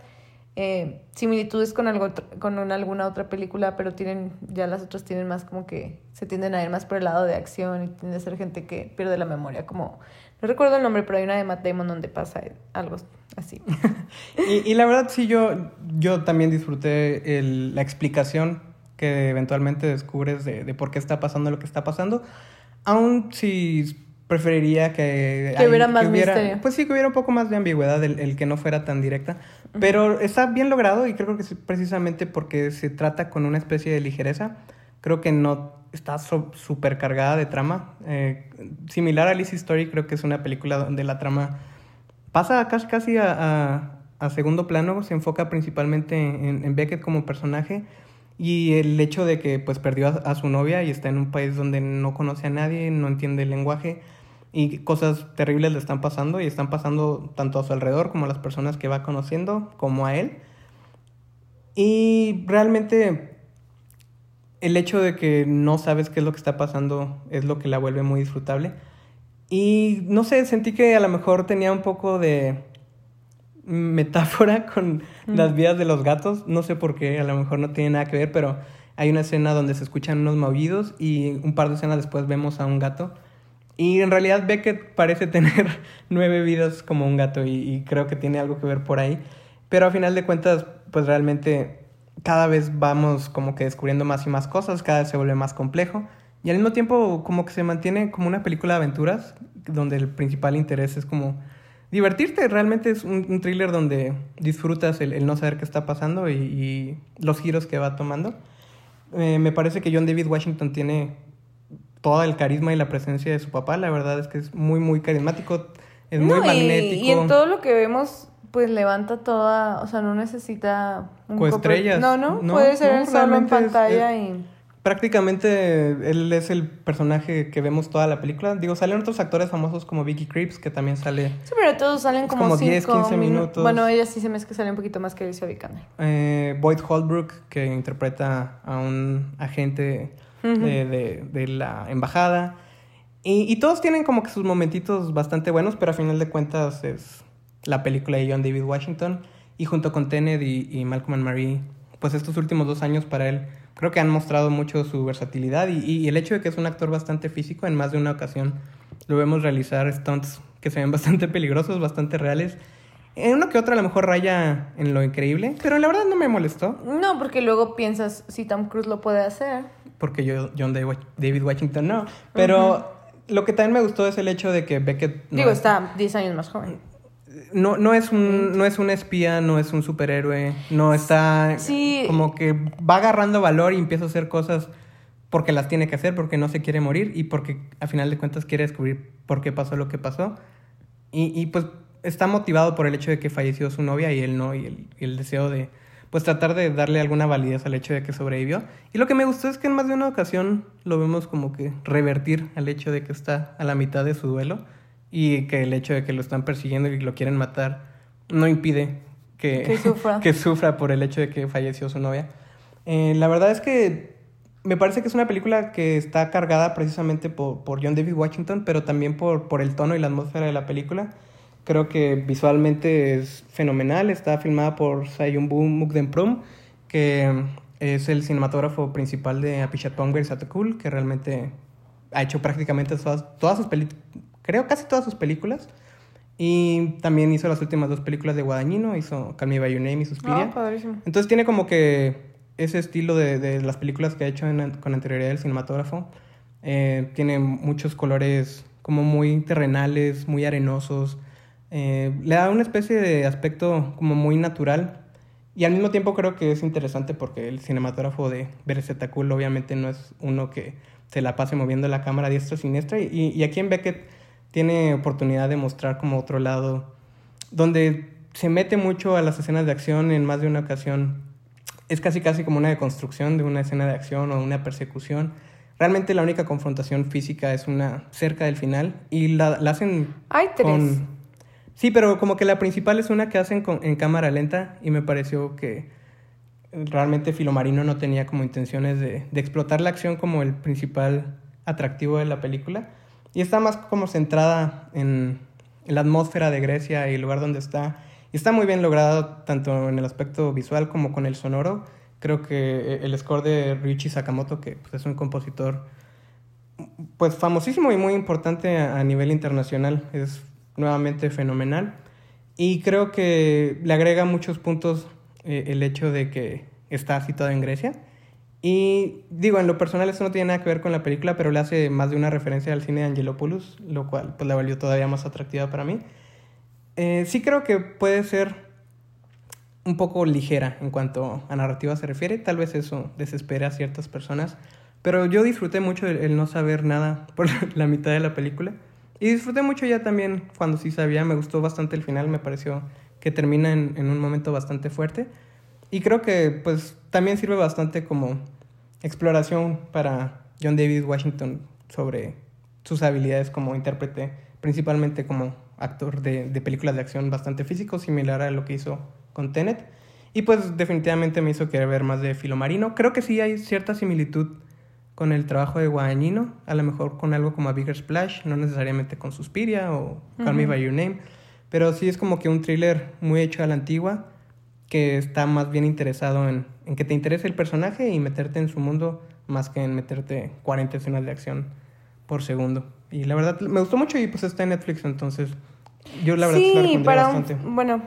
eh, similitudes con, algo, con alguna otra película, pero tienen, ya las otras tienen más como que se tienden a ir más por el lado de acción y tiende a ser gente que pierde la memoria, como, no recuerdo el nombre, pero hay una de Matt Damon donde pasa algo así. y, y, la verdad sí, yo, yo también disfruté el, la explicación que eventualmente descubres de, de, por qué está pasando lo que está pasando, aun si preferiría que... Que hubiera más misterio. Pues sí, que hubiera un poco más de ambigüedad, el, el que no fuera tan directa. Pero está bien logrado y creo que es precisamente porque se trata con una especie de ligereza. Creo que no está súper cargada de trama. Eh, similar a Lizzie Story, creo que es una película donde la trama pasa casi, casi a, a, segundo plano, se enfoca principalmente en, en, Beckett como personaje y el hecho de que pues perdió a, su novia y está en un país donde no conoce a nadie, no entiende el lenguaje y cosas terribles le están pasando y están pasando tanto a su alrededor como a las personas que va conociendo como a él. Y realmente el hecho de que no sabes qué es lo que está pasando es lo que la vuelve muy disfrutable. Y no sé, sentí que a lo mejor tenía un poco de metáfora con las vidas de los gatos. No sé por qué, a lo mejor no tiene nada que ver, pero hay una escena donde se escuchan unos movidos y un par de escenas después vemos a un gato. Y en realidad Beckett parece tener nueve vidas como un gato y, y creo que tiene algo que ver por ahí. Pero a final de cuentas, pues realmente cada vez vamos como que descubriendo más y más cosas, cada vez se vuelve más complejo. Y al mismo tiempo como que se mantiene como una película de aventuras, donde el principal interés es como divertirte. Realmente es un, thriller donde disfrutas el, no saber qué está pasando y, los giros que va tomando. Eh, me parece que John David Washington tiene todo el carisma y la presencia de su papá. La verdad es que es muy, muy carismático, es muy magnético. Y en todo lo que vemos pues levanta toda, o sea, no necesita un estrellas. No, no, puede ser solo en pantalla y prácticamente él es el personaje que vemos toda la película. Digo, salen otros actores famosos como Vicky Creeps, que también sale. Sí, pero todos salen como, como 10, 15 minutos. Bueno, ella sí se me es que sale un poquito más que Alicia Vikander. Eh, Boyd Holbrook, que interpreta a un agente de, de, la embajada. Y, y, todos tienen como que sus momentitos bastante buenos, pero a final de cuentas es la película de John David Washington. Y junto con Tenet y, y Malcolm and Marie, pues estos últimos dos años para él creo que han mostrado mucho su versatilidad y, y, el hecho de que es un actor bastante físico, en más de una ocasión lo vemos realizar stunts que se ven bastante peligrosos, bastante reales. En uno que otro a lo mejor raya en lo increíble, pero la verdad no me molestó. No, porque luego piensas si Tom Cruise lo puede hacer. Porque yo, John David Washington no. Pero lo que también me gustó es el hecho de que Beckett... Digo, está 10 años más joven no, no, es un, no es un espía, no es un superhéroe, no está como que va agarrando valor y empieza a hacer cosas porque las tiene que hacer, porque no se quiere morir y porque a final de cuentas quiere descubrir por qué pasó lo que pasó. Y, y pues está motivado por el hecho de que falleció su novia y él no, y el, y el deseo de pues tratar de darle alguna validez al hecho de que sobrevivió. Y lo que me gustó es que en más de una ocasión lo vemos como que revertir al hecho de que está a la mitad de su duelo y que el hecho de que lo están persiguiendo y lo quieren matar no impide que, que, sufra. que sufra por el hecho de que falleció su novia. Eh, la verdad es que me parece que es una película que está cargada precisamente por, por John David Washington, pero también por, por el tono y la atmósfera de la película. Creo que visualmente es fenomenal. Está filmada por Sayumbu Mukdemprum, que es el cinematógrafo principal de Apichatpong y Satakul, que realmente ha hecho prácticamente todas, todas sus películas creo, casi todas sus películas. Y también hizo las últimas dos películas de Guadagnino, hizo Call Me By Your Name y Suspiria. Ah, padrísimo. Entonces tiene como que ese estilo de, de las películas que ha hecho en- con anterioridad el cinematógrafo. Eh, tiene muchos colores como muy terrenales, muy arenosos. Eh, le da una especie de aspecto como muy natural. Y al mismo tiempo creo que es interesante porque el cinematógrafo de Beresetakul obviamente no es uno que se la pase moviendo la cámara diestra siniestra. Y, y aquí en Beckett tiene oportunidad de mostrar como otro lado donde se mete mucho a las escenas de acción en más de una ocasión. Es casi casi como una deconstrucción de una escena de acción o una persecución. Realmente la única confrontación física es una cerca del final y la, la hacen Hay tres. con... Sí, pero como que la principal es una que hacen con- en cámara lenta y me pareció que realmente Filomarino no tenía como intenciones de, de explotar la acción como el principal atractivo de la película. Y está más como centrada en, la atmósfera de Grecia y el lugar donde está. Y está muy bien logrado tanto en el aspecto visual como con el sonoro. Creo que el score de Ryuichi Sakamoto, que pues, es un compositor pues famosísimo y muy importante a nivel internacional, es nuevamente fenomenal. Y creo que le agrega muchos puntos eh, el hecho de que está situado en Grecia. Y digo, en lo personal eso no tiene nada que ver con la película, pero le hace más de una referencia al cine de Angelopoulos, lo cual pues la volvió todavía más atractiva para mí. Eh, sí creo que puede ser un poco ligera en cuanto a narrativa se refiere, tal vez eso desespera a ciertas personas, pero yo disfruté mucho el, el no saber nada por la mitad de la película. Y disfruté mucho ya también cuando sí sabía, me gustó bastante el final, me pareció que termina en, en un momento bastante fuerte. Y creo que pues también sirve bastante como exploración para John David Washington sobre sus habilidades como intérprete, principalmente como actor de, de películas de acción bastante físico, similar a lo que hizo con Tenet. Y pues definitivamente me hizo querer ver más de Filomarino. Creo que sí hay cierta similitud con el trabajo de Guadagnino, a lo mejor con algo como a Bigger Splash, no necesariamente con Suspiria o Call Me. By Your Name, pero sí es como que un thriller muy hecho a la antigua, que está más bien interesado en, en que te interese el personaje y meterte en su mundo, más que en meterte 40 escenas de acción por segundo. Y la verdad, me gustó mucho y pues está en Netflix, entonces yo la verdad sí, la para un- bastante. bueno,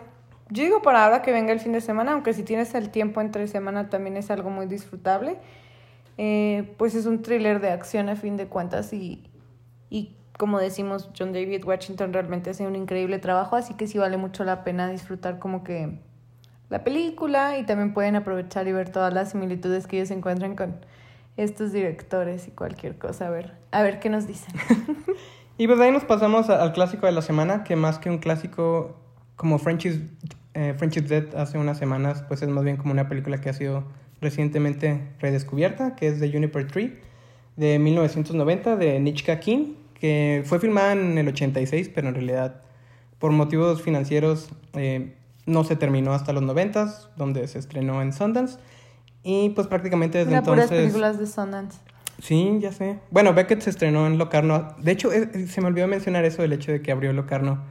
yo digo para ahora que venga el fin de semana, aunque si tienes el tiempo entre semana también es algo muy disfrutable. Eh, pues es un thriller de acción a fin de cuentas y, y como decimos, John David Washington realmente hace un increíble trabajo, así que sí vale mucho la pena disfrutar como que la película y también pueden aprovechar y ver todas las similitudes que ellos encuentran con estos directores y cualquier cosa, a ver, a ver qué nos dicen. Y pues ahí nos pasamos al clásico de la semana, que más que un clásico como Friendship, eh, Dead hace unas semanas, pues es más bien como una película que ha sido recientemente redescubierta, que es The Juniper Tree, de 1990, de Nichka King, que fue filmada en el 86, pero en realidad por motivos financieros eh, no se terminó hasta los 90, donde se estrenó en Sundance. Y pues prácticamente desde Una puras entonces... películas de Sundance. Sí, ya sé. Bueno, Beckett se estrenó en Locarno. De hecho, se me olvidó mencionar eso, el hecho de que abrió Locarno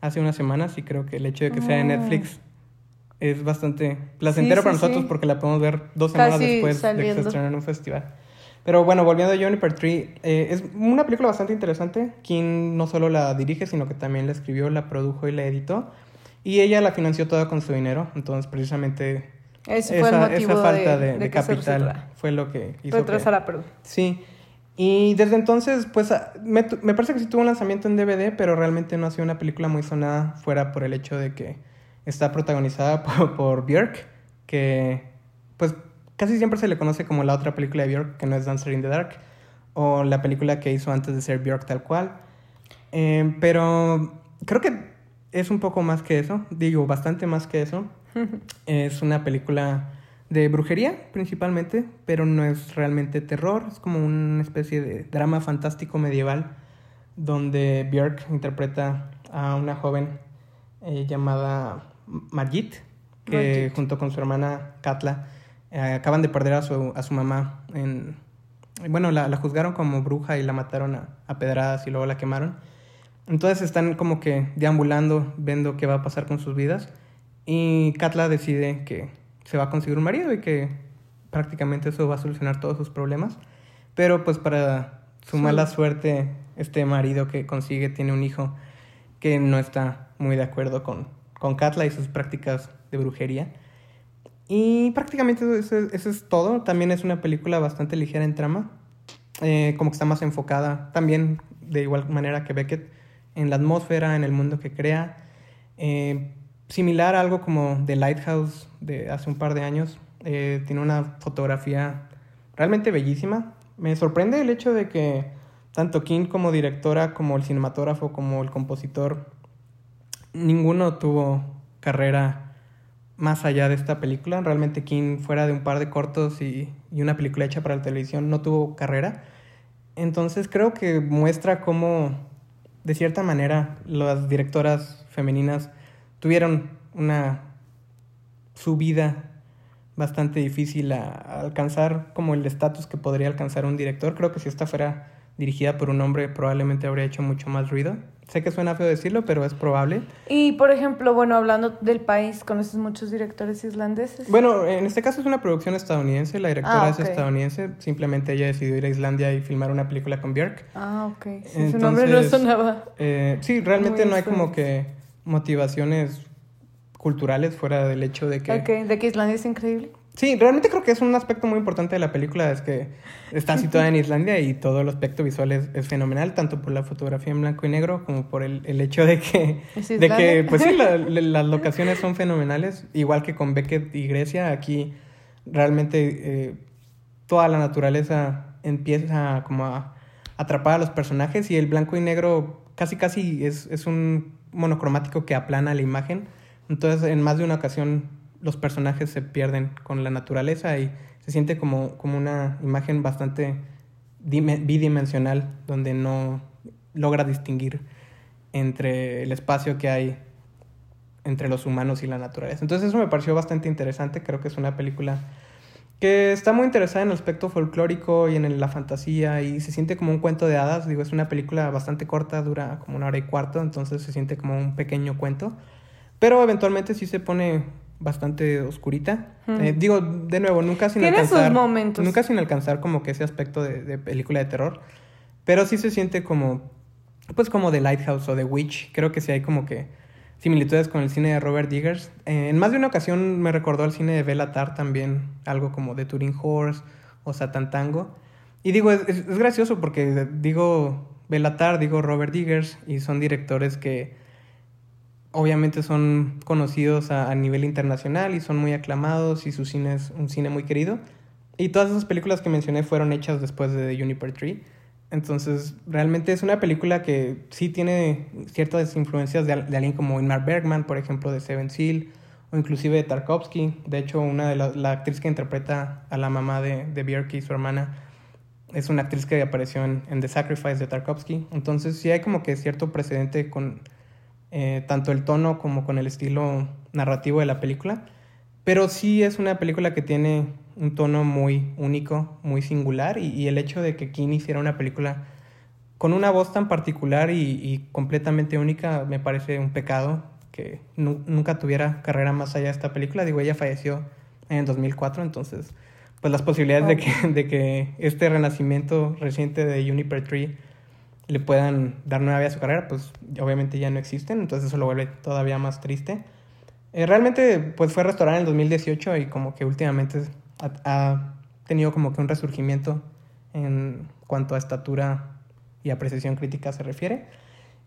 hace unas semanas y creo que el hecho de que sea en Ah. Netflix es bastante placentero Sí, para nosotros sí. porque la podemos ver dos semanas Casi después de que se estrenó en un festival. Pero bueno, volviendo a Juniper Tree, eh, es una película bastante interesante. Quien no solo la dirige, sino que también la escribió, la produjo y la editó. Y ella la financió toda con su dinero. Entonces, precisamente, Ese fue el esa, esa falta de, capital fue lo que hizo que, perdón. Sí. Y desde entonces, pues, me, me parece que sí tuvo un lanzamiento en DVD, pero realmente no ha sido una película muy sonada fuera por el hecho de que está protagonizada por, por Björk, que, pues, casi siempre se le conoce como la otra película de Björk, que no es Dancer in the Dark, o la película que hizo antes de ser Björk tal cual. Eh, pero creo que es un poco más que eso, digo, bastante más que eso. Es una película de brujería principalmente, pero no es realmente terror, es como una especie de drama fantástico medieval donde Björk interpreta a una joven eh, llamada Margit, que junto con su hermana Katla eh, acaban de perder a su, a su mamá en... Bueno, la, la juzgaron como bruja y la mataron a, a pedradas y luego la quemaron. Entonces están como que deambulando, viendo qué va a pasar con sus vidas. Y Katla decide que se va a conseguir un marido y que prácticamente eso va a solucionar todos sus problemas. Pero pues para su Sí. mala suerte, este marido que consigue tiene un hijo que no está muy de acuerdo con, con Katla y sus prácticas de brujería. Y prácticamente eso, eso es todo. También es una película bastante ligera en trama. Eh, como que está más enfocada también de igual manera que Beckett en la atmósfera, en el mundo que crea. Eh, similar a algo como The Lighthouse de hace un par de años. Eh, tiene una fotografía realmente bellísima. Me sorprende el hecho de que tanto King como directora, como el cinematógrafo, como el compositor, ninguno tuvo carrera más allá de esta película. Realmente King, fuera de un par de cortos y, y una película hecha para la televisión, no tuvo carrera. Entonces creo que muestra cómo, de cierta manera, las directoras femeninas tuvieron una subida bastante difícil a, alcanzar como el estatus que podría alcanzar un director. Creo que si esta fuera dirigida por un hombre probablemente habría hecho mucho más ruido. Sé que suena feo decirlo, pero es probable. Y, por ejemplo, bueno, hablando del país, ¿conoces muchos directores islandeses? Bueno, en este caso es una producción estadounidense, la directora ah, es estadounidense, simplemente ella decidió ir a Islandia y filmar una película con Björk. Ah, ok. su nombre no sonaba. Eh, sí, realmente no hay como que motivaciones culturales fuera del hecho de que... Ok, de que Islandia es increíble. Sí, realmente creo que es un aspecto muy importante de la película, es que está situada en Islandia y todo el aspecto visual es, fenomenal, tanto por la fotografía en blanco y negro como por el, el hecho de que, de que pues sí, las locaciones son fenomenales, igual que con Beckett y Grecia, aquí realmente eh, toda la naturaleza empieza como a atrapar a los personajes y el blanco y negro casi casi es, es un monocromático que aplana la imagen, entonces en más de una ocasión los personajes se pierden con la naturaleza y se siente como, como una imagen bastante bidimensional donde no logra distinguir entre el espacio que hay entre los humanos y la naturaleza. Entonces eso me pareció bastante interesante, creo que es una película que está muy interesada en el aspecto folclórico y en la fantasía y se siente como un cuento de hadas, digo, es una película bastante corta, dura como una hora y cuarto, entonces se siente como un pequeño cuento, pero eventualmente sí se pone bastante oscurita. Eh, digo, de nuevo, nunca sin alcanzar. momentos. Nunca sin alcanzar como que ese aspecto de, película de terror. Pero sí se siente como. Pues como The Lighthouse o The Witch. Creo que sí hay como que similitudes con el cine de Robert Diggers. Eh, en más de una ocasión me recordó al cine de Bela Tar también. Algo como The Turing Horse o Satan Tango. Y digo, es, es gracioso porque digo Belatar, digo Robert Diggers. Y son directores que obviamente son conocidos a, nivel internacional y son muy aclamados y su cine es un cine muy querido. Y todas esas películas que mencioné fueron hechas después de Juniper Tree. Entonces, realmente es una película que sí tiene ciertas influencias de, alguien como Ingmar Bergman, por ejemplo, de Seven Seal, o inclusive de Tarkovsky. De hecho, una de la, actriz que interpreta a la mamá de, de Björk y su hermana es una actriz que apareció en, en The Sacrifice de Tarkovsky. Entonces, sí hay como que cierto precedente con eh, tanto el tono como con el estilo narrativo de la película. Pero sí es una película que tiene un tono muy único, muy singular, y, el hecho de que King hiciera una película con una voz tan particular y, completamente única me parece un pecado que nunca tuviera carrera más allá de esta película. Digo, ella falleció en el 2004, entonces pues las posibilidades de, que, de que este renacimiento reciente de Juniper Tree le puedan dar nueva vida a su carrera, pues obviamente ya no existen, entonces eso lo vuelve todavía más triste. Eh, realmente pues fue restaurada en el 2018 y como que últimamente ha, tenido como que un resurgimiento en cuanto a estatura y apreciación crítica se refiere.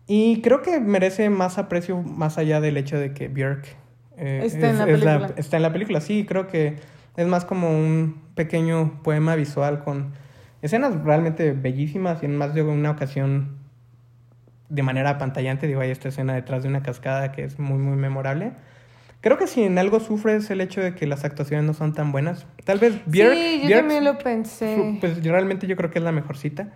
Y creo que merece más aprecio más allá del hecho de que Björk eh, está, en la película. está en la película. Sí, creo que es más como un pequeño poema visual con escenas realmente bellísimas y en más de una ocasión de manera pantallante, digo, hay esta escena detrás de una cascada que es muy, muy memorable. Creo que si en algo sufre es el hecho de que las actuaciones no son tan buenas. Tal vez Björk... Sí, yo también lo pensé. Pues realmente yo creo que es la mejor cita.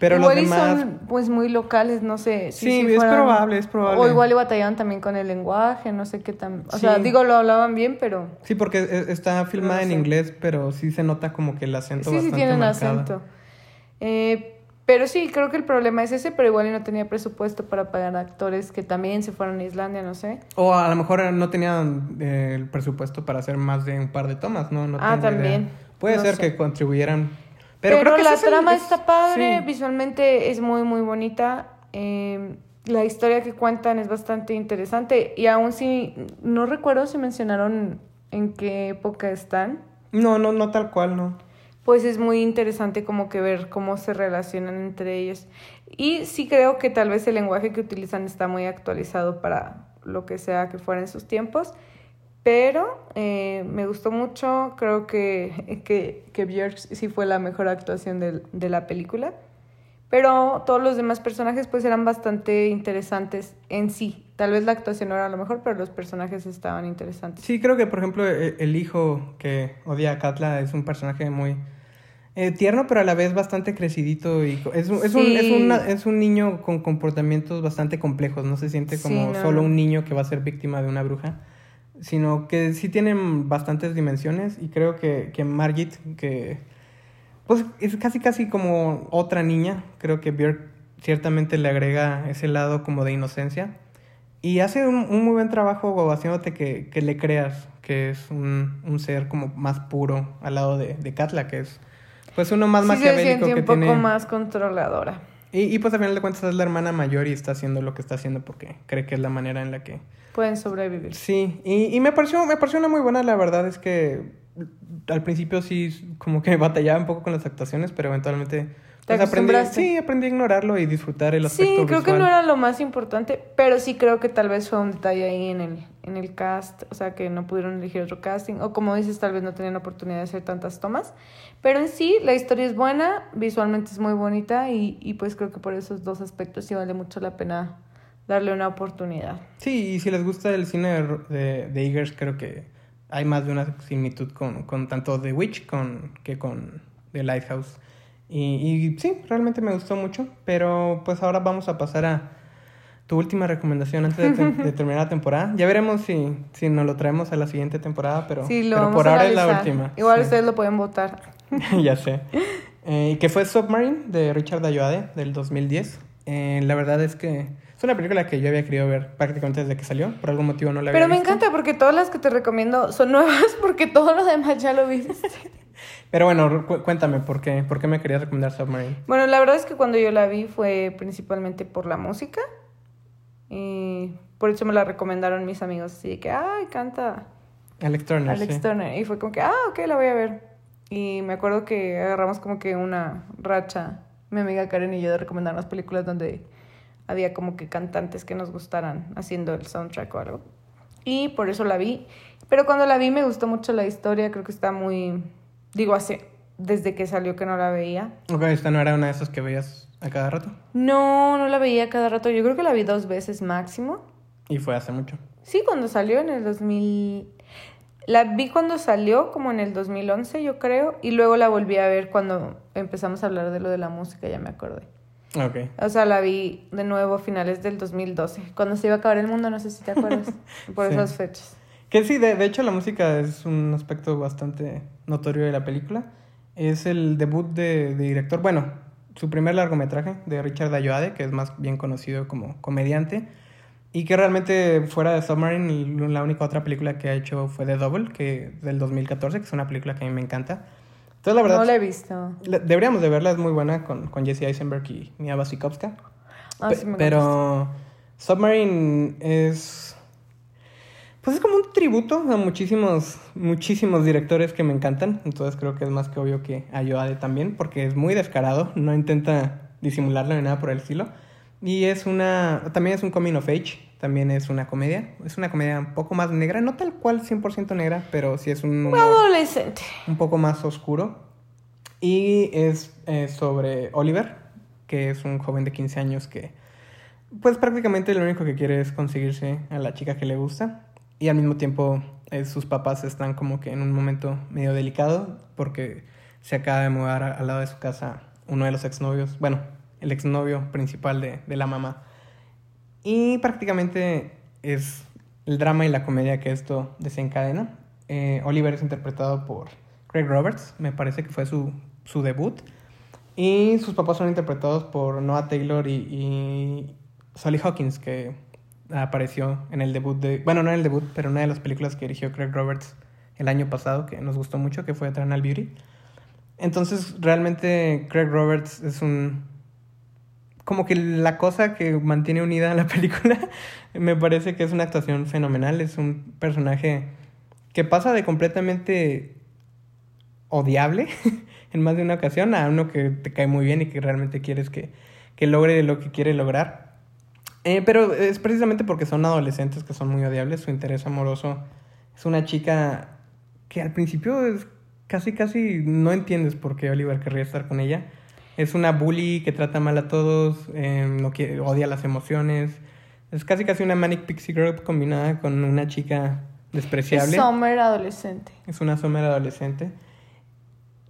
Pero igual los demás... son pues muy locales, no sé. Si, sí, es probable, es probable. O igual batallaban también con el lenguaje, no sé qué tan... O sea, digo, lo hablaban bien, pero... Sí, porque e, está filmada en inglés, pero sí se nota como que el acento sí, bastante Sí, tienen acento. Eh, pero sí, creo que el problema es ese, pero igual no tenía presupuesto para pagar actores que también se fueron a Islandia, no sé. O a lo mejor no tenían eh, el presupuesto para hacer más de un par de tomas, ¿no? no ah, también. Puede ser que contribuyeran pero, creo que la trama está padre, visualmente es muy, muy bonita. Eh, la historia que cuentan es bastante interesante y aún si no recuerdo si mencionaron en qué época están. No, no, no tal cual, no. Pues es muy interesante como que ver cómo se relacionan entre ellos. Y sí creo que tal vez el lenguaje que utilizan está muy actualizado para lo que sea que fuera en sus tiempos. Pero eh, me gustó mucho, creo que, que, que Björk sí fue la mejor actuación de, de la película. Pero todos los demás personajes pues eran bastante interesantes en sí. Tal vez la actuación no era lo mejor, pero los personajes estaban interesantes. Sí, creo que por ejemplo e, el, hijo que odia a Katla es un personaje muy eh, tierno, pero a la vez bastante crecidito. y Es, es, un, es, una, es un niño con comportamientos bastante complejos. No se siente como solo un niño que va a ser víctima de una bruja, sino que sí tienen bastantes dimensiones. Y creo que, que Margit, que pues es casi casi como otra niña. Creo que Björk ciertamente le agrega ese lado como de inocencia. Y hace un, muy buen trabajo haciéndote que, que, le creas que es un, un, ser como más puro al lado de, de Katla, que es pues uno más sí, maquiavélico se un poco más controladora. Y, y pues al final de cuentas es la hermana mayor y está haciendo lo que está haciendo porque cree que es la manera en la que... Pueden sobrevivir. Sí, y, y me, pareció, me pareció una muy buena, la verdad es que al principio sí como que batallaba un poco con las actuaciones, pero eventualmente ¿Te pues aprendí, sí, aprendí a ignorarlo y disfrutar el aspecto Sí, creo visual. que no era lo más importante, pero sí creo que tal vez fue un detalle ahí en el, en el cast, o sea, que no pudieron elegir otro casting, o como dices, tal vez no tenían oportunidad de hacer tantas tomas, pero en sí la historia es buena, visualmente es muy bonita y, y pues creo que por esos dos aspectos sí vale mucho la pena darle una oportunidad. Sí, y si les gusta el cine de, de, Eagers, creo que hay más de una similitud con, con tanto The Witch con, que con The Lighthouse. Y, y, sí, realmente me gustó mucho, pero pues ahora vamos a pasar a tu última recomendación antes de, de terminar la temporada. Ya veremos si, si nos lo traemos a la siguiente temporada, pero, sí, lo pero vamos por a ahora es la última. Igual sí. ustedes lo pueden votar. ya sé. Eh, que fue Submarine de Richard Ayoade del 2010. Eh, la verdad es que es una película que yo había querido ver prácticamente desde que salió. Por algún motivo no la había Pero me visto. encanta porque todas las que te recomiendo son nuevas porque todo lo demás ya lo viste. Pero bueno, cu cuéntame, ¿por qué, ¿por qué me querías recomendar Submarine? Bueno, la verdad es que cuando yo la vi fue principalmente por la música. Y por eso me la recomendaron mis amigos. Así de que, ay, canta Alex Turner. Alex sí. Turner. Y fue como que, ah, ok, la voy a ver. Y me acuerdo que agarramos como que una racha, mi amiga Karen y yo, de recomendar unas películas donde había como que cantantes que nos gustaran haciendo el soundtrack o algo. Y por eso la vi. Pero cuando la vi me gustó mucho la historia, creo que está muy... Digo, hace... Desde que salió que no la veía. Ok, esta no era una de esas que veías a cada rato. No, no la veía cada rato. Yo creo que la vi dos veces máximo. Y fue hace mucho. Sí, cuando salió en el 2000... La vi cuando salió, como en el 2011, yo creo. Y luego la volví a ver cuando empezamos a hablar de lo de la música, ya me acordé. Ok. O sea, la vi de nuevo a finales del 2012, cuando se iba a acabar el mundo, no sé si te acuerdas, por Sí. esas fechas. Que sí, de, de hecho la música es un aspecto bastante notorio de la película. Es el debut de, de director, bueno, su primer largometraje de Richard Ayoade, que es más bien conocido como comediante. Y que realmente fuera de Submarine, la única otra película que ha hecho fue The Double, que del 2014, que es una película que a mí me encanta. Entonces, la verdad, No la he visto. deberíamos de verla, es muy buena con, con Jesse Eisenberg y Mia Wasikowska. Ah, sí me pero Submarine es. Pues es como un tributo a muchísimos, muchísimos directores que me encantan. Entonces creo que es más que obvio que Ayoade también, porque es muy descarado, no intenta disimularlo ni nada por el estilo. Y es una. También es un coming of age, también es una comedia. Es una comedia un poco más negra, no tal cual 100% negra, pero sí es un. Adolescente. un poco más oscuro. Y es eh, sobre Oliver, que es un joven de 15 años que, pues prácticamente lo único que quiere es conseguirse a la chica que le gusta. Y al mismo tiempo eh, sus papás están como que en un momento medio delicado porque se acaba de mudar a- al lado de su casa uno de los exnovios, bueno, el exnovio principal de, de la mamá. Y prácticamente es el drama y la comedia que esto desencadena. Eh, Oliver es interpretado por Craig Roberts, me parece que fue su, su debut. Y sus papás son interpretados por Noah Taylor y, y Sally Hawkins, que apareció en el debut de... Bueno, no en el debut, pero en una de las películas que dirigió Craig Roberts el año pasado, que nos gustó mucho, que fue Eternal Beauty. Entonces, realmente Craig Roberts es un como que la cosa que mantiene unida a la película me parece que es una actuación fenomenal. Es un personaje que pasa de completamente odiable en más de una ocasión a uno que te cae muy bien y que realmente quieres que, que logre lo que quiere lograr. Eh, pero es precisamente porque son adolescentes que son muy odiables. Su interés amoroso es una chica que al principio es casi, casi no entiendes por qué Oliver querría estar con ella. Es una bully que trata mal a todos, eh, no quiere, odia las emociones. Es casi, casi una Manic Pixie Girl combinada con una chica despreciable. Es Summer adolescente. Es una Summer adolescente.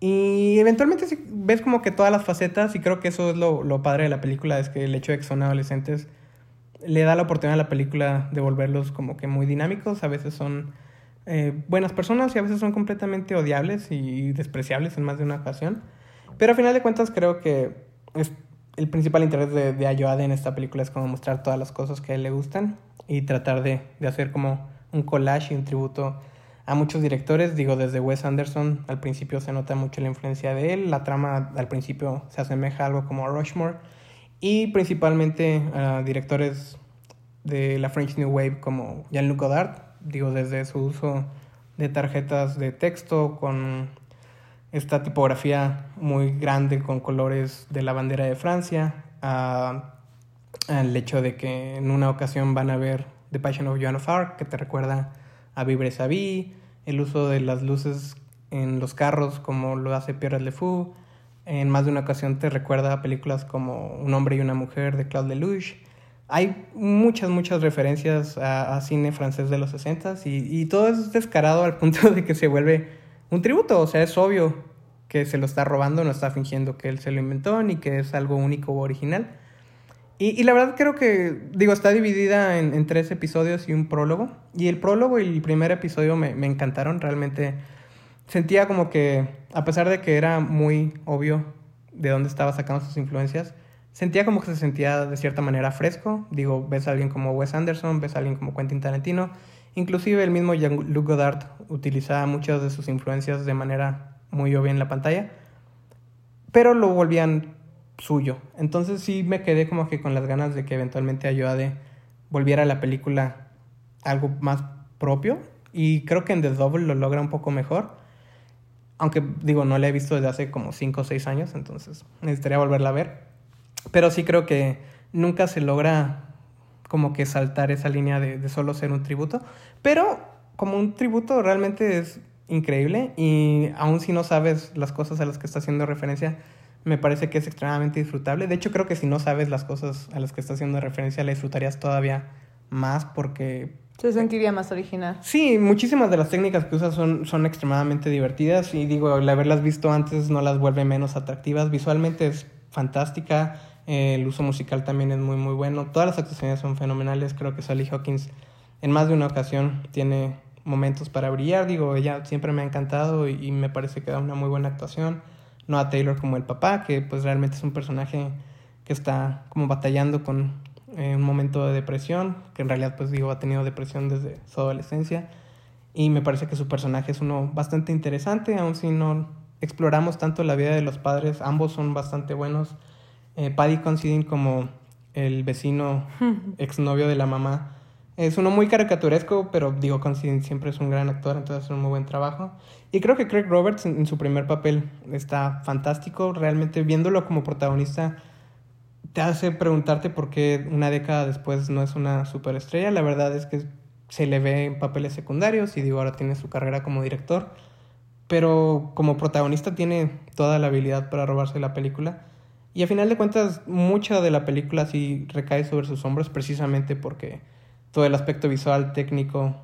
Y eventualmente ves como que todas las facetas, y creo que eso es lo, lo, padre de la película, es que el hecho de que son adolescentes le da la oportunidad a la película de volverlos como que muy dinámicos, a veces son eh, buenas personas y a veces son completamente odiables y despreciables en más de una ocasión. Pero a final de cuentas creo que es el principal interés de, de Ayoade en esta película es como mostrar todas las cosas que a él le gustan y tratar de, hacer como un collage y un tributo a muchos directores. Digo, desde Wes Anderson al principio se nota mucho la influencia de él. La trama al principio se asemeja a algo como Rushmore. Y principalmente a directores de la French New Wave como Jean-Luc Godard. Digo, desde su uso de tarjetas de texto con esta tipografía muy grande con colores de la bandera de Francia, al hecho de que en una ocasión van a ver The Passion of Joan of Arc, que te recuerda a Vibre Sabi, el uso de las luces en los carros como lo hace Pierre Le Fou, en más de una ocasión te recuerda a películas como Un hombre y una mujer de Claude Lelouch. Hay muchas, muchas referencias a, cine francés de los 60 y, y todo es descarado al punto de que se vuelve un tributo. O sea, es obvio que se lo está robando, no está fingiendo que él se lo inventó ni que es algo único o original. Y, la verdad creo que, digo, está dividida en, tres episodios y un prólogo. Y el prólogo y el primer episodio me, me, encantaron. Realmente sentía como que, a pesar de que era muy obvio de dónde estaba sacando sus influencias, sentía como que se sentía de cierta manera fresco. Digo, ves a alguien como Wes Anderson, ves a alguien como Quentin Tarantino. Inclusive el mismo Jean-Luc Godard utilizaba muchas de sus influencias de manera muy obvia en la pantalla. Pero lo volvían suyo. Entonces sí me quedé como que con las ganas de que eventualmente Ayoade volviera a la película algo más propio. Y creo que en The Double lo logra un poco mejor. Aunque digo, no la he visto desde hace como 5 o 6 años, entonces necesitaría volverla a ver. Pero sí creo que nunca se logra como que saltar esa línea de, de solo ser un tributo. Pero como un tributo realmente es increíble y aun si no sabes las cosas a las que está haciendo referencia, me parece que es extremadamente disfrutable. De hecho, creo que si no sabes las cosas a las que está haciendo referencia, la disfrutarías todavía más porque... Se sentiría más original. Sí, muchísimas de las técnicas que usas son, son extremadamente divertidas y digo, el haberlas visto antes no las vuelve menos atractivas. Visualmente es fantástica, el uso musical también es muy muy bueno, todas las actuaciones son fenomenales, creo que Sally Hawkins en más de una ocasión tiene momentos para brillar, digo, ella siempre me ha encantado y, y me parece que da una muy buena actuación. No a Taylor como el papá, que pues realmente es un personaje que está como batallando con eh, un momento de depresión, que en realidad pues digo ha tenido depresión desde su adolescencia. Y me parece que su personaje es uno bastante interesante, aun si no exploramos tanto la vida de los padres, ambos son bastante buenos. Eh, Paddy Considine como el vecino exnovio de la mamá es uno muy caricaturesco, pero digo, Considine siempre es un gran actor, entonces es un muy buen trabajo. Y creo que Craig Roberts en, su primer papel está fantástico. Realmente viéndolo como protagonista te hace preguntarte por qué una década después no es una superestrella. La verdad es que se le ve en papeles secundarios y digo, ahora tiene su carrera como director. Pero como protagonista tiene toda la habilidad para robarse la película. Y a final de cuentas, mucha de la película sí recae sobre sus hombros precisamente porque todo el aspecto visual, técnico,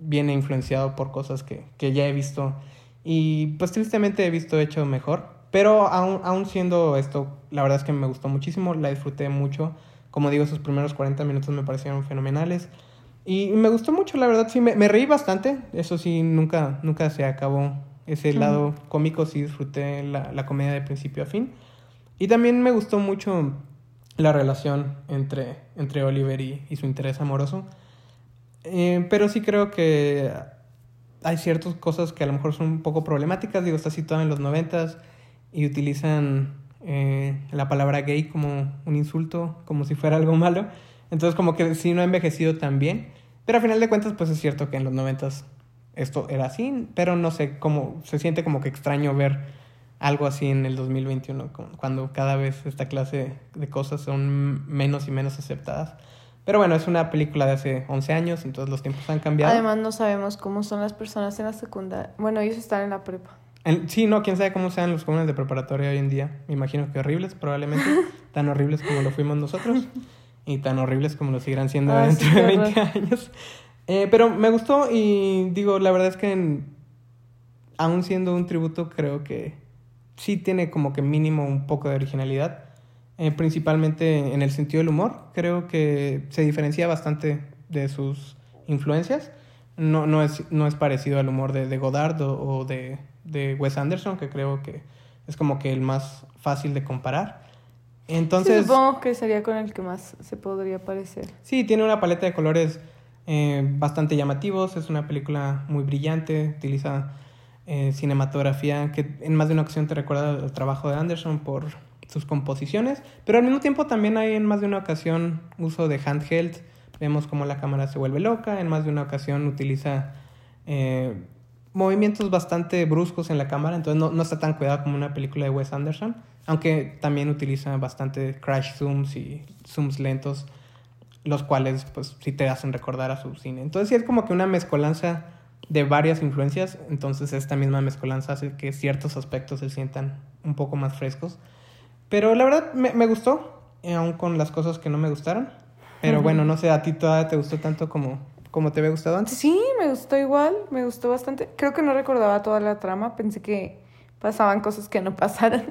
viene influenciado por cosas que, que ya he visto y pues tristemente he visto hecho mejor. Pero aún, aún siendo esto, la verdad es que me gustó muchísimo, la disfruté mucho. Como digo, esos primeros 40 minutos me parecieron fenomenales. Y me gustó mucho, la verdad, sí, me, me reí bastante. Eso sí, nunca, nunca se acabó ese lado cómico, sí disfruté la, la comedia de principio a fin. Y también me gustó mucho la relación entre, entre Oliver y, su interés amoroso. Eh, pero sí creo que hay ciertas cosas que a lo mejor son un poco problemáticas. Digo, está situado en los noventas y utilizan eh, la palabra gay como un insulto, como si fuera algo malo. Entonces como que sí no ha envejecido tan bien. Pero a final de cuentas pues es cierto que en los noventas esto era así, pero no sé, cómo se siente como que extraño ver algo así en el 2021, cuando cada vez esta clase de cosas son menos y menos aceptadas. Pero bueno, es una película de hace 11 años, entonces los tiempos han cambiado. Además no sabemos cómo son las personas en la secundaria. Bueno, ellos están en la prepa. sí, no, quién sabe cómo sean los jóvenes de preparatoria hoy en día. Me imagino que horribles, probablemente. tan horribles como lo fuimos nosotros. Y tan horribles como lo seguirán siendo ah, dentro de 20 años. Eh, pero me gustó y digo, la verdad es que aún siendo un tributo, creo que sí tiene como que mínimo un poco de originalidad. Eh, principalmente en el sentido del humor. Creo que se diferencia bastante de sus influencias. No, no, es, no es parecido al humor de, de Godard o, de, de, Wes Anderson, que creo que es como que el más fácil de comparar. Entonces, supongo que sería con el que más se podría parecer. Sí, tiene una paleta de colores eh, bastante llamativos, es una película muy brillante, utiliza eh, cinematografía que en más de una ocasión te recuerda el trabajo de Anderson por sus composiciones, pero al mismo tiempo también hay en más de una ocasión uso de handheld, vemos cómo la cámara se vuelve loca, en más de una ocasión utiliza eh, movimientos bastante bruscos en la cámara, entonces no, no está tan cuidado como una película de Wes Anderson, aunque también utiliza bastante crash zooms y zooms lentos, los cuales pues sí te hacen recordar a su cine. Entonces sí es como que una mezcolanza de varias influencias, entonces esta misma mezcolanza hace que ciertos aspectos se sientan un poco más frescos. Pero la verdad me, me gustó, eh, aún con las cosas que no me gustaron. Pero bueno, no sé, ¿a ti todavía te gustó tanto como, como te había gustado antes? Sí, me gustó igual, me gustó bastante. Creo que no recordaba toda la trama, pensé que pasaban cosas que no pasaran.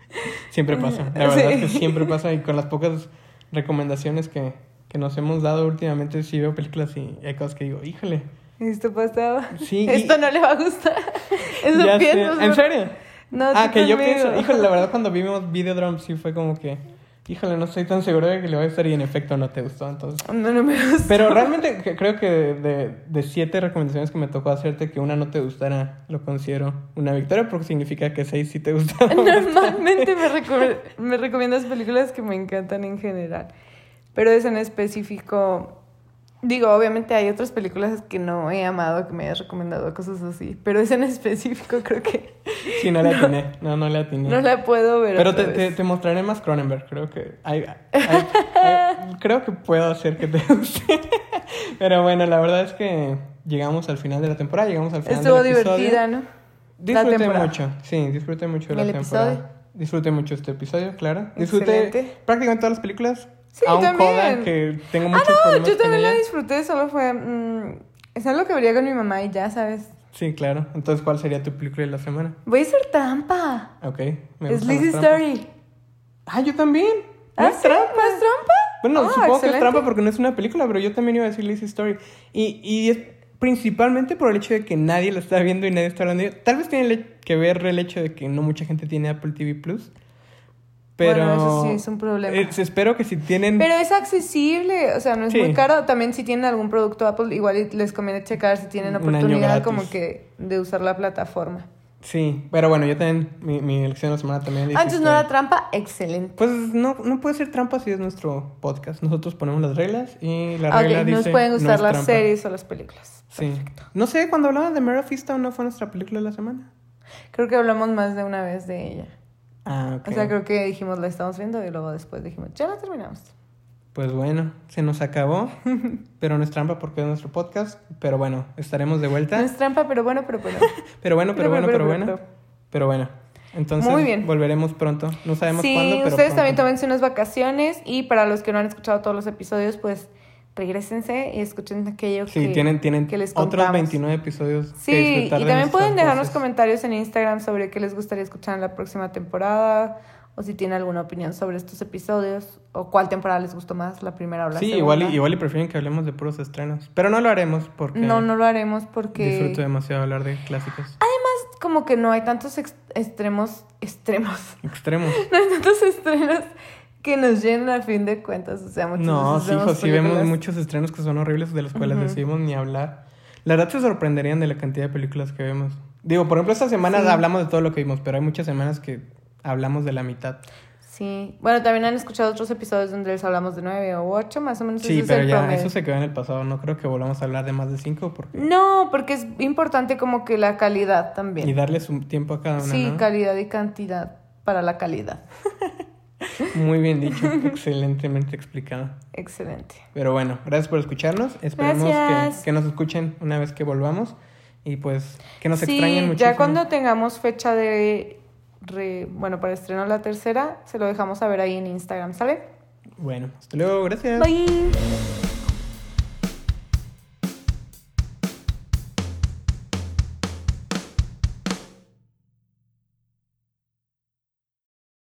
Siempre pasa, la verdad es que siempre pasa y con las pocas recomendaciones que, que nos hemos dado últimamente, sí veo películas y hay cosas que digo, híjole. Esto pasaba. Sí. Esto no le va a gustar. Eso pienso. ¿En serio? No, ah, que yo pienso, híjole, la verdad cuando vimos Videodrome sí fue como que, híjole, no estoy tan seguro de que le va a gustar y en efecto no te gustó, entonces. No, no me gustó. Pero realmente creo que de, de, siete recomendaciones que me tocó hacerte, que una no te gustara, lo considero una victoria porque significa que seis sí te gustaron. Normalmente me, me recomiendas películas que me encantan en general, pero esa en específico Digo, obviamente hay otras películas que no he amado, que me hayas recomendado, cosas así. Pero esa en específico creo que... Sí, no la atiné. No, no la atiné. No la puedo ver. Pero te, te, mostraré más Cronenberg. Creo que... Hay, creo que puedo hacer que te guste. Pero bueno, la verdad es que llegamos al final de la temporada. Llegamos al final Estuvo divertida, ¿no? Disfruté mucho. Sí, disfruté mucho de la temporada. Episodio? Disfruté mucho este episodio, claro. Disfruté prácticamente todas las películas. Sí, a un también. que tengo muchos ah, no, yo también la disfruté, solo fue... Mm, es algo que vería con mi mamá y ya, ¿sabes? Sí, claro. Entonces, ¿cuál sería tu película de la semana? Voy a hacer trampa. Ok. Me es Lizzie Story. Ah, yo también. ¿Ah, es trampa? ¿Es trampa? Bueno, ah, supongo que es trampa porque no es una película, pero yo también iba a decir Lizzie Story. Y, y es principalmente por el hecho de que nadie lo está viendo y nadie está hablando. Tal vez tiene que ver el hecho de que no mucha gente tiene Apple TV Plus. Pero bueno, eso sí es un problema. Eh, espero que si tienen... Pero es accesible, o sea, no es muy caro. También si tienen algún producto Apple, igual les conviene checar si tienen oportunidad como que de usar la plataforma. Sí, pero bueno, yo también, mi, mi elección de la semana también... Antes no era trampa, excelente. Pues no, no puede ser trampa si es nuestro podcast. Nosotros ponemos las reglas y la regla okay, nos pueden gustar las series o las películas. Sí. No sé, cuando hablaba de Mare of no fue nuestra película de la semana. Creo que hablamos más de una vez de ella. Ah, O sea, creo que dijimos la estamos viendo y luego después dijimos, ya la terminamos. Pues bueno, se nos acabó, pero no es trampa porque es nuestro podcast. Pero bueno, estaremos de vuelta. No es trampa, pero bueno, pero bueno. pero bueno, pero, bueno, pero, bueno. Pero bueno. Entonces Muy bien. volveremos pronto. No sabemos cuándo, pero ustedes también tómense unas vacaciones y para los que no han escuchado todos los episodios, pues regresense y escuchen aquello sí, que, tienen, tienen que les otros 29 episodios. Sí, y también pueden dejarnos comentarios en Instagram sobre qué les gustaría escuchar en la próxima temporada o si tienen alguna opinión sobre estos episodios o cuál temporada les gustó más, la primera o la segunda. Sí, igual igual y prefieren que hablemos de puros estrenos, pero no lo haremos porque No, no lo haremos porque disfruto demasiado hablar de clásicos. Además, como que no hay tantos extremos extremos. Extremos. no hay tantos estrenos que nos llenen a fin de cuentas. O sea, muchos No, sí, hijo, sí vemos muchos estrenos que son horribles de los cuales decidimos ni hablar. La verdad se sorprenderían de la cantidad de películas que vemos. Digo, por ejemplo, esta semana hablamos de todo lo que vimos, pero hay muchas semanas que hablamos de la mitad. Sí, bueno, también han escuchado otros episodios donde les hablamos de nueve o ocho, más o menos. Sí, ese es pero el ya promedio. eso se quedó en el pasado. No creo que volvamos a hablar de más de cinco porque... No, porque es importante como que la calidad también. y darles un tiempo a cada una, sí, ¿no? calidad y cantidad para la calidad. Muy bien dicho, excelentemente explicado. Excelente. Pero bueno, gracias por escucharnos. Esperemos que, que nos escuchen una vez que volvamos y pues que nos sí, extrañen muchísimo. ya cuando tengamos fecha de, re- bueno, para estreno la tercera, se lo dejamos saber ahí en Instagram, ¿sale? Bueno, hasta luego, gracias. Bye.